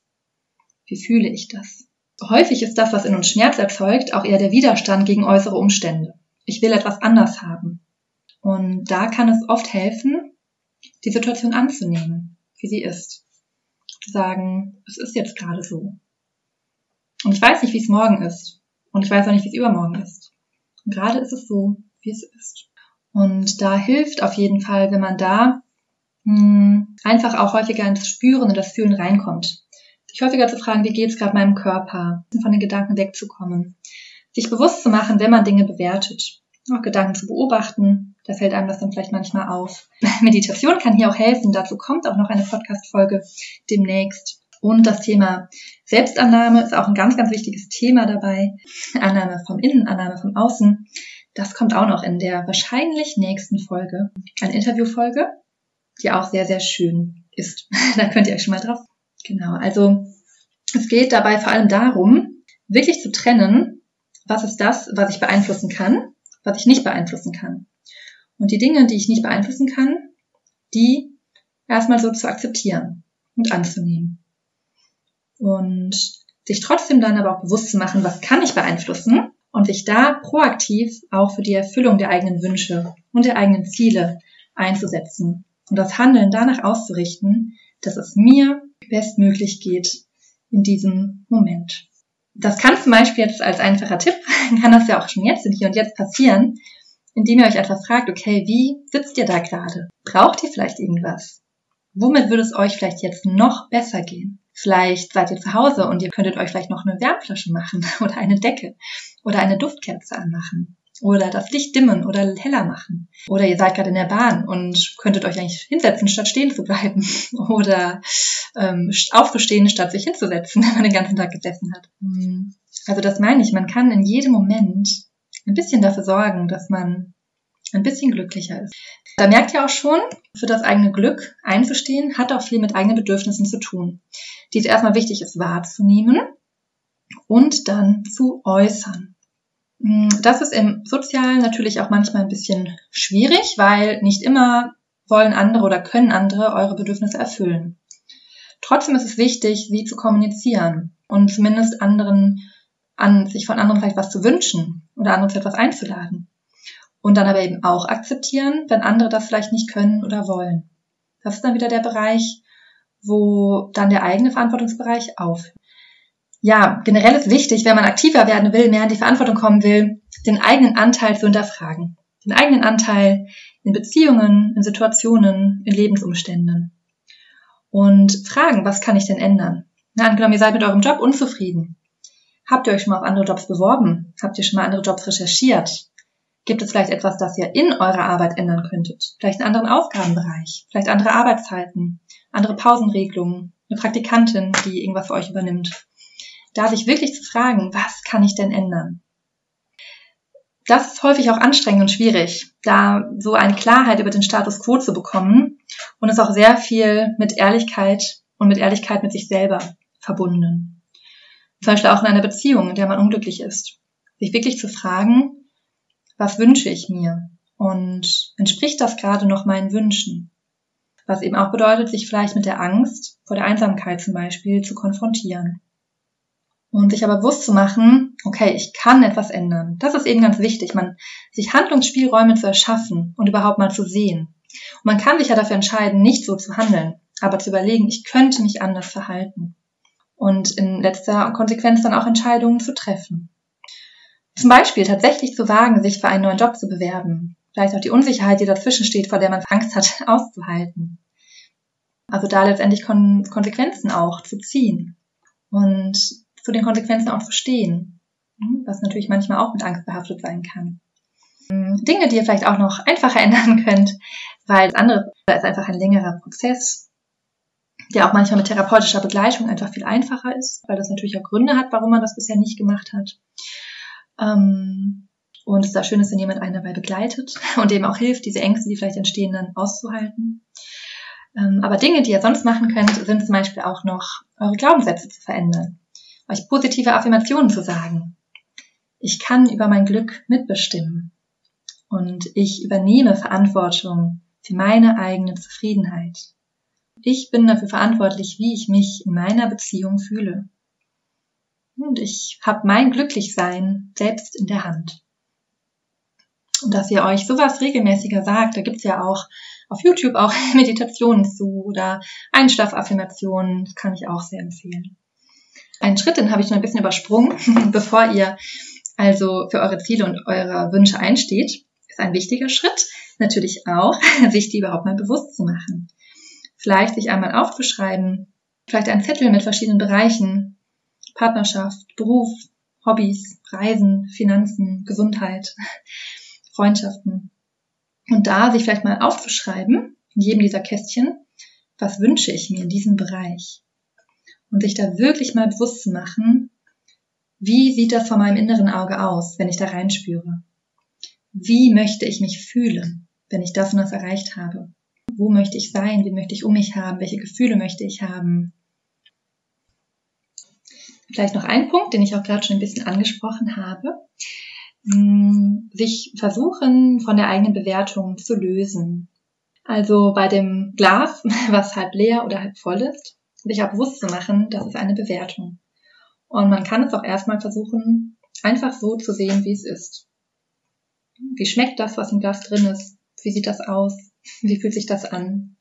Wie fühle ich das? Häufig ist das, was in uns Schmerz erzeugt, auch eher der Widerstand gegen äußere Umstände. Ich will etwas anders haben. Und da kann es oft helfen, die Situation anzunehmen, wie sie ist. Zu sagen, es ist jetzt gerade so. Und ich weiß nicht, wie es morgen ist. Und ich weiß auch nicht, wie es übermorgen ist. Und gerade ist es so, wie es ist. Und da hilft auf jeden Fall, wenn man da mh, hm, einfach auch häufiger ins Spüren und das Fühlen reinkommt. Sich häufiger zu fragen, wie geht es gerade meinem Körper, von den Gedanken wegzukommen. Sich bewusst zu machen, wenn man Dinge bewertet. Auch Gedanken zu beobachten, da fällt einem das dann vielleicht manchmal auf. Meditation kann hier auch helfen. Dazu kommt auch noch eine Podcast-Folge demnächst. Und das Thema Selbstannahme ist auch ein ganz, ganz wichtiges Thema dabei. Annahme vom Innen, Annahme vom Außen. Das kommt auch noch in der wahrscheinlich nächsten Folge. Eine Interviewfolge, die auch sehr, sehr schön ist. da könnt ihr euch schon mal drauf. Genau. Also, es geht dabei vor allem darum, wirklich zu trennen, was ist das, was ich beeinflussen kann, was ich nicht beeinflussen kann. Und die Dinge, die ich nicht beeinflussen kann, die erstmal so zu akzeptieren und anzunehmen. Und sich trotzdem dann aber auch bewusst zu machen, was kann ich beeinflussen und sich da proaktiv auch für die Erfüllung der eigenen Wünsche und der eigenen Ziele einzusetzen und das Handeln danach auszurichten, dass es mir bestmöglich geht in diesem Moment. Das kann zum Beispiel jetzt als einfacher Tipp, kann das ja auch schon jetzt und hier und jetzt passieren, indem ihr euch einfach fragt, okay, wie sitzt ihr da gerade? Braucht ihr vielleicht irgendwas? Womit würde es euch vielleicht jetzt noch besser gehen? Vielleicht seid ihr zu Hause und ihr könntet euch vielleicht noch eine Wärmflasche machen oder eine Decke oder eine Duftkerze anmachen oder das Licht dimmen oder heller machen. Oder ihr seid gerade in der Bahn und könntet euch eigentlich hinsetzen, statt stehen zu bleiben. Oder ähm, aufzustehen, statt sich hinzusetzen, wenn man den ganzen Tag gesessen hat. Hm. Also das meine ich, man kann in jedem Moment ein bisschen dafür sorgen, dass man ein bisschen glücklicher ist. Da merkt ihr auch schon, für das eigene Glück einzustehen, hat auch viel mit eigenen Bedürfnissen zu tun, die es erstmal wichtig ist wahrzunehmen und dann zu äußern. Hm, das ist im Sozialen natürlich auch manchmal ein bisschen schwierig, weil nicht immer wollen andere oder können andere eure Bedürfnisse erfüllen. Trotzdem ist es wichtig, sie zu kommunizieren und zumindest anderen an sich von anderen vielleicht was zu wünschen oder andere zu etwas einzuladen. Und dann aber eben auch akzeptieren, wenn andere das vielleicht nicht können oder wollen. Das ist dann wieder der Bereich, wo dann der eigene Verantwortungsbereich aufhört. Ja, generell ist wichtig, wenn man aktiver werden will, mehr in die Verantwortung kommen will, den eigenen Anteil zu hinterfragen. Den eigenen Anteil in Beziehungen, in Situationen, in Lebensumständen. Und fragen, was kann ich denn ändern? Na, angenommen, ihr seid mit eurem Job unzufrieden. Habt ihr euch schon mal auf andere Jobs beworben? Habt ihr schon mal andere Jobs recherchiert? Gibt es vielleicht etwas, das ihr in eurer Arbeit ändern könntet? Vielleicht einen anderen Aufgabenbereich, vielleicht andere Arbeitszeiten, andere Pausenregelungen, eine Praktikantin, die irgendwas für euch übernimmt. Da sich wirklich zu fragen, was kann ich denn ändern? das ist häufig auch anstrengend und schwierig, da so eine Klarheit über den Status quo zu bekommen und ist auch sehr viel mit Ehrlichkeit und mit Ehrlichkeit mit sich selber verbunden. Zum Beispiel auch in einer Beziehung, in der man unglücklich ist. Sich wirklich zu fragen, was wünsche ich mir? Und entspricht das gerade noch meinen Wünschen? Was eben auch bedeutet, sich vielleicht mit der Angst vor der Einsamkeit zum Beispiel zu konfrontieren. Und sich aber bewusst zu machen, okay, ich kann etwas ändern. Das ist eben ganz wichtig, man sich Handlungsspielräume zu erschaffen und überhaupt mal zu sehen. Und man kann sich ja dafür entscheiden, nicht so zu handeln, aber zu überlegen, ich könnte mich anders verhalten. Und in letzter Konsequenz dann auch Entscheidungen zu treffen. Zum Beispiel tatsächlich zu wagen, sich für einen neuen Job zu bewerben. Vielleicht auch die Unsicherheit, die dazwischen steht, vor der man Angst hat, auszuhalten. Also da letztendlich Kon Konsequenzen auch zu ziehen. Und zu den Konsequenzen auch zu stehen, hm, was natürlich manchmal auch mit Angst behaftet sein kann. Hm, Dinge, die ihr vielleicht auch noch einfacher ändern könnt, weil das andere ist einfach ein längerer Prozess, der auch manchmal mit therapeutischer Begleitung einfach viel einfacher ist, weil das natürlich auch Gründe hat, warum man das bisher nicht gemacht hat. Ähm, und es da schön ist, wenn jemand einen dabei begleitet und dem auch hilft, diese Ängste, die vielleicht entstehen, dann auszuhalten. Ähm, aber Dinge, die ihr sonst machen könnt, sind zum Beispiel auch noch eure Glaubenssätze zu verändern euch positive Affirmationen zu sagen. Ich kann über mein Glück mitbestimmen und ich übernehme Verantwortung für meine eigene Zufriedenheit. Ich bin dafür verantwortlich, wie ich mich in meiner Beziehung fühle. Und ich habe mein Glücklichsein selbst in der Hand. Und dass ihr euch sowas regelmäßiger sagt, da gibt's ja auch auf YouTube auch Meditationen zu oder Einschlafaffirmationen, das kann ich auch sehr empfehlen. Einen Schritt, den habe ich noch ein bisschen übersprungen, bevor ihr also für eure Ziele und eure Wünsche einsteht, ist ein wichtiger Schritt natürlich auch, sich die überhaupt mal bewusst zu machen. Vielleicht sich einmal aufzuschreiben, vielleicht einen Zettel mit verschiedenen Bereichen, Partnerschaft, Beruf, Hobbys, Reisen, Finanzen, Gesundheit, Freundschaften. Und da sich vielleicht mal aufzuschreiben, in jedem dieser Kästchen, was wünsche ich mir in diesem Bereich? und sich da wirklich mal bewusst zu machen, wie sieht das vor meinem inneren Auge aus, wenn ich da reinspüre? Wie möchte ich mich fühlen, wenn ich das und das erreicht habe? Wo möchte ich sein? Wie möchte ich um mich haben? Welche Gefühle möchte ich haben? Vielleicht noch ein Punkt, den ich auch gerade schon ein bisschen angesprochen habe. Hm, sich versuchen, von der eigenen Bewertung zu lösen. Also bei dem Glas, was halb leer oder halb voll ist, sich auch bewusst zu machen, das ist eine Bewertung. Und man kann es auch erstmal versuchen, einfach so zu sehen, wie es ist. Wie schmeckt das, was im Glas drin ist? Wie sieht das aus? Wie fühlt sich das an?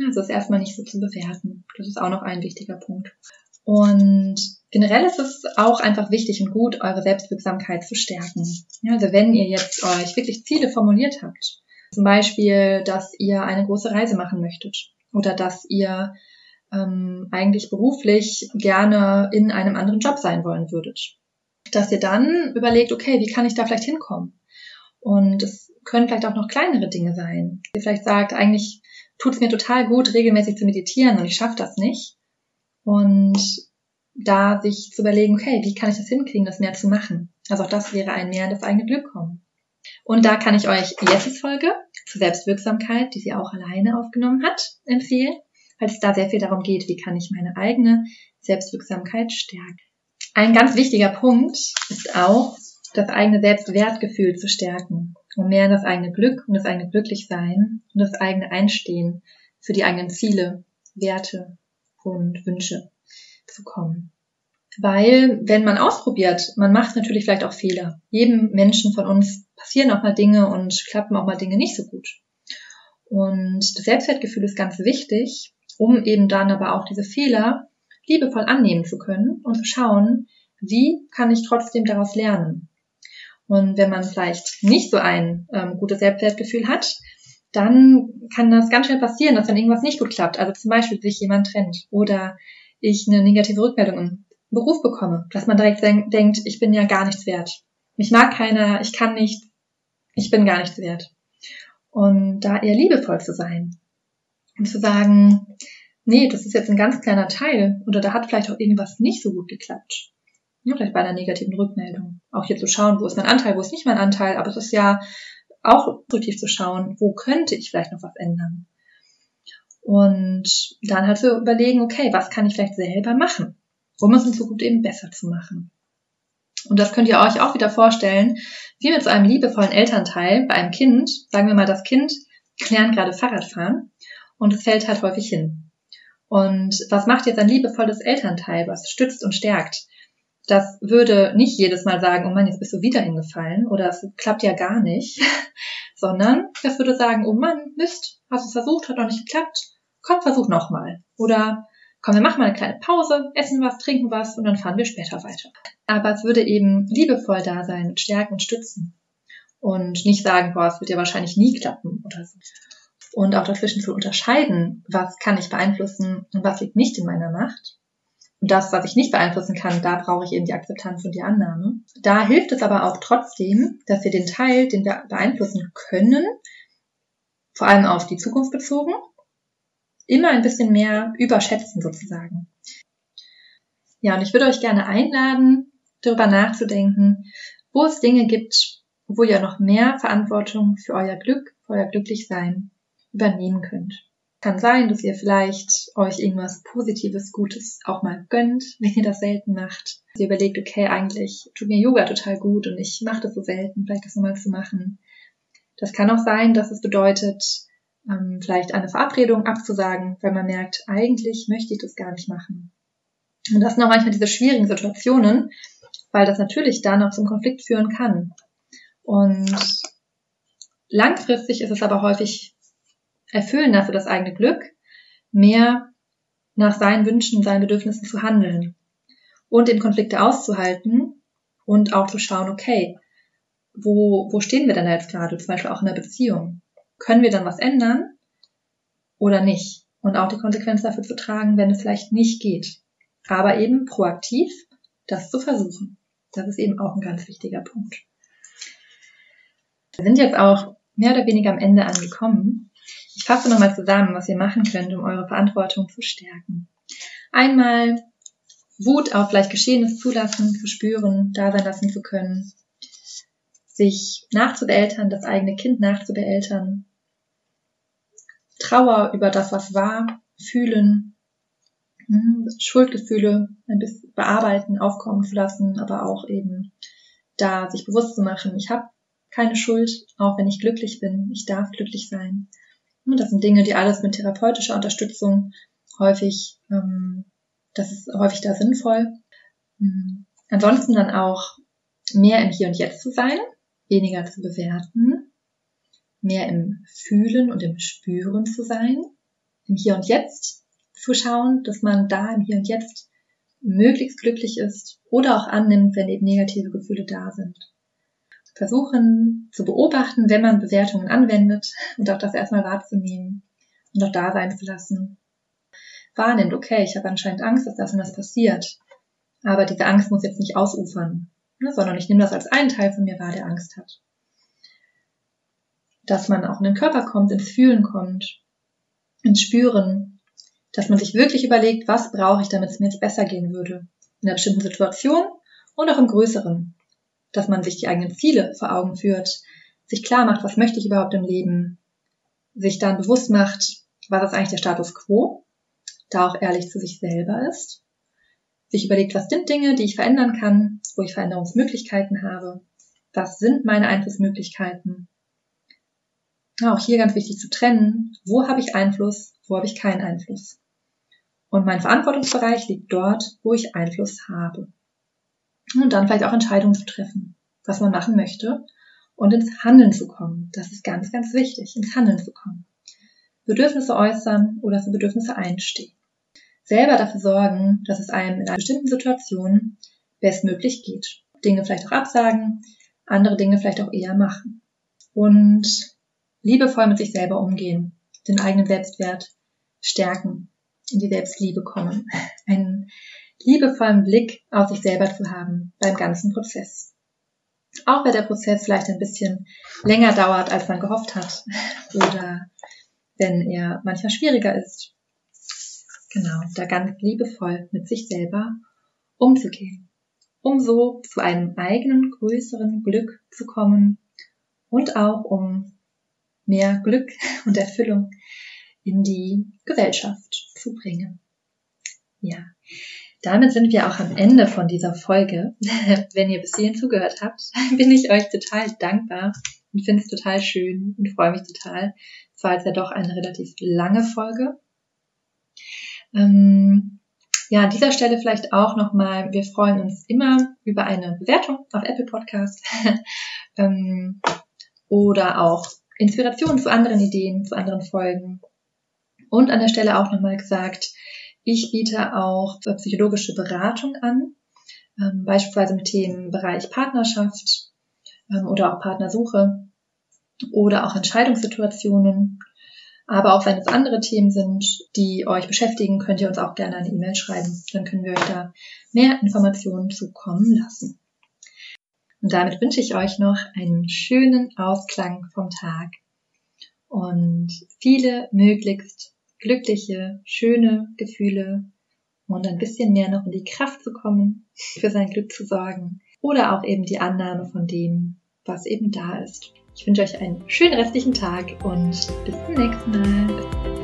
Also es erstmal nicht so zu bewerten. Das ist auch noch ein wichtiger Punkt. Und generell ist es auch einfach wichtig und gut, eure Selbstwirksamkeit zu stärken. Ja, also wenn ihr jetzt euch wirklich Ziele formuliert habt, zum Beispiel, dass ihr eine große Reise machen möchtet oder dass ihr ähm, eigentlich beruflich gerne in einem anderen Job sein wollen würdet. Dass ihr dann überlegt, okay, wie kann ich da vielleicht hinkommen? Und es können vielleicht auch noch kleinere Dinge sein. Ihr vielleicht sagt, eigentlich tut es mir total gut, regelmäßig zu meditieren und ich schaffe das nicht. Und da sich zu überlegen, okay, wie kann ich das hinkriegen, das mehr zu machen? Also auch das wäre ein mehr in das eigene Glück kommen. Und da kann ich euch Jesses Folge zur Selbstwirksamkeit, die sie auch alleine aufgenommen hat, empfehlen weil es da sehr viel darum geht, wie kann ich meine eigene Selbstwirksamkeit stärken. Ein ganz wichtiger Punkt ist auch, das eigene Selbstwertgefühl zu stärken, um mehr in das eigene Glück und das eigene Glücklichsein und das eigene Einstehen für die eigenen Ziele, Werte und Wünsche zu kommen. Weil, wenn man ausprobiert, man macht natürlich vielleicht auch Fehler. Jedem Menschen von uns passieren auch mal Dinge und klappen auch mal Dinge nicht so gut. Und das Selbstwertgefühl ist ganz wichtig, um eben dann aber auch diese Fehler liebevoll annehmen zu können und zu schauen, wie kann ich trotzdem daraus lernen. Und wenn man vielleicht nicht so ein ähm, gutes Selbstwertgefühl hat, dann kann das ganz schnell passieren, dass dann irgendwas nicht gut klappt. Also zum Beispiel sich jemand trennt oder ich eine negative Rückmeldung im Beruf bekomme, dass man direkt denk denkt, ich bin ja gar nichts wert. Mich mag keiner, ich kann nicht, ich bin gar nichts wert. Und da eher liebevoll zu sein und zu sagen, nee, das ist jetzt ein ganz kleiner Teil oder da hat vielleicht auch irgendwas nicht so gut geklappt. Ja, vielleicht bei einer negativen Rückmeldung. Auch hier zu schauen, wo ist mein Anteil, wo ist nicht mein Anteil. Aber es ist ja auch produktiv zu schauen, wo könnte ich vielleicht noch was ändern. Und dann halt zu überlegen, okay, was kann ich vielleicht selber machen, um es in Zukunft eben besser zu machen. Und das könnt ihr euch auch wieder vorstellen, wie mit so einem liebevollen Elternteil bei einem Kind. Sagen wir mal, das Kind lernt gerade Fahrradfahren und es fällt halt häufig hin. Und was macht jetzt ein liebevolles Elternteil, was stützt und stärkt? Das würde nicht jedes Mal sagen, oh Mann, jetzt bist du wieder hingefallen oder es klappt ja gar nicht, sondern das würde sagen, oh Mann, Mist, hast du es versucht, hat noch nicht geklappt, komm, versuch nochmal. Oder komm, wir machen mal eine kleine Pause, essen was, trinken was und dann fahren wir später weiter. Aber es würde eben liebevoll da sein, stärken und stützen. Und nicht sagen, boah, es wird ja wahrscheinlich nie klappen oder so. Und auch dazwischen zu unterscheiden, was kann ich beeinflussen und was liegt nicht in meiner Macht. Und das, was ich nicht beeinflussen kann, da brauche ich eben die Akzeptanz und die Annahme. Da hilft es aber auch trotzdem, dass wir den Teil, den wir beeinflussen können, vor allem auf die Zukunft bezogen, immer ein bisschen mehr überschätzen sozusagen. Ja, und ich würde euch gerne einladen, darüber nachzudenken, wo es Dinge gibt, wo ihr noch mehr Verantwortung für euer Glück, für euer Glücklichsein übernehmen könnt. Kann sein, dass ihr vielleicht euch irgendwas Positives, Gutes auch mal gönnt, wenn ihr das selten macht. Ihr überlegt, okay, eigentlich tut mir Yoga total gut und ich mache das so selten, vielleicht das nochmal zu machen. Das kann auch sein, dass es bedeutet, ähm, vielleicht eine Verabredung abzusagen, weil man merkt, eigentlich möchte ich das gar nicht machen. Und das sind auch manchmal diese schwierigen Situationen, weil das natürlich dann auch zum Konflikt führen kann. Und langfristig ist es aber häufig erfüllender für das eigene Glück, mehr nach seinen Wünschen, seinen Bedürfnissen zu handeln und den Konflikte auszuhalten und auch zu schauen, okay, wo, wo stehen wir denn jetzt gerade, zum Beispiel auch in der Beziehung? Können wir dann was ändern oder nicht? Und auch die Konsequenz dafür zu tragen, wenn es vielleicht nicht geht. Aber eben proaktiv das zu versuchen. Das ist eben auch ein ganz wichtiger Punkt. Wir sind jetzt auch mehr oder weniger am Ende angekommen. Ich fasse nochmal zusammen, was ihr machen könnt, um eure Verantwortung zu stärken. Einmal Wut auf vielleicht Geschehenes zulassen, zu spüren, da sein lassen zu können. Sich nachzubeeltern, das eigene Kind nachzubeeltern, Trauer über das, was war, fühlen, hm, Schuldgefühle ein bisschen bearbeiten, aufkommen zu lassen, aber auch eben da sich bewusst zu machen, ich habe keine Schuld, auch wenn ich glücklich bin, ich darf glücklich sein. Das sind Dinge, die alles mit therapeutischer Unterstützung häufig, ähm, das ist häufig da sinnvoll. Hm, ansonsten dann auch mehr im Hier und Jetzt zu sein, weniger zu bewerten, mehr im Fühlen und im Spüren zu sein, im Hier und Jetzt zu schauen, dass man da im Hier und Jetzt möglichst glücklich ist oder auch annimmt, wenn eben negative Gefühle da sind. Versuchen zu beobachten, wenn man Bewertungen anwendet und auch das erstmal wahrzunehmen und auch da sein zu lassen. Wahrnimmt, okay, ich habe anscheinend Angst, dass das und das passiert. Aber diese Angst muss jetzt nicht ausufern, ne, sondern ich nehme das als einen Teil von mir wahr, der Angst hat dass man auch in den Körper kommt, ins Fühlen kommt, ins Spüren, dass man sich wirklich überlegt, was brauche ich, damit es mir jetzt besser gehen würde. In einer bestimmten Situation und auch im Größeren. Dass man sich die eigenen Ziele vor Augen führt, sich klar macht, was möchte ich überhaupt im Leben, sich dann bewusst macht, was ist eigentlich der Status quo, da auch ehrlich zu sich selber ist, sich überlegt, was sind Dinge, die ich verändern kann, wo ich Veränderungsmöglichkeiten habe, was sind meine Einflussmöglichkeiten auch hier ganz wichtig zu trennen, wo habe ich Einfluss, wo habe ich keinen Einfluss. Und mein Verantwortungsbereich liegt dort, wo ich Einfluss habe. Und dann vielleicht auch Entscheidungen zu treffen, was man machen möchte und ins Handeln zu kommen. Das ist ganz, ganz wichtig, ins Handeln zu kommen. Bedürfnisse äußern oder für Bedürfnisse einstehen. Selber dafür sorgen, dass es einem in einer bestimmten Situation bestmöglich geht. Dinge vielleicht auch absagen, andere Dinge vielleicht auch eher machen. Und liebevoll mit sich selber umgehen, den eigenen Selbstwert stärken, in die Selbstliebe kommen, einen liebevollen Blick auf sich selber zu haben beim ganzen Prozess. Auch wenn der Prozess vielleicht ein bisschen länger dauert, als man gehofft hat, oder wenn er manchmal schwieriger ist. Genau, da ganz liebevoll mit sich selber umzugehen. um so zu einem eigenen größeren Glück zu kommen und auch um mehr Glück und Erfüllung in die Gesellschaft zu bringen. Ja, damit sind wir auch am Ende von dieser Folge. Wenn ihr bis hierhin zugehört habt, bin ich euch total dankbar und finde es total schön und freue mich total. Es war jetzt ja doch eine relativ lange Folge. Ähm, ja, an dieser Stelle vielleicht auch nochmal, wir freuen uns immer über eine Bewertung auf Apple Podcast ähm, oder auch Inspiration zu anderen Ideen, zu anderen Folgen. Und an der Stelle auch nochmal gesagt, ich biete auch psychologische Beratung an, ähm, beispielsweise mit Themenbereich Partnerschaft ähm, oder auch Partnersuche oder auch Entscheidungssituationen. Aber auch wenn es andere Themen sind, die euch beschäftigen, könnt ihr uns auch gerne eine E-Mail schreiben. Dann können wir euch da mehr Informationen zukommen lassen. Und damit wünsche ich euch noch einen schönen Ausklang vom Tag und viele möglichst glückliche, schöne Gefühle und ein bisschen mehr noch in die Kraft zu kommen, für sein Glück zu sorgen oder auch eben die Annahme von dem, was eben da ist. Ich wünsche euch einen schönen restlichen Tag und bis zum nächsten Mal.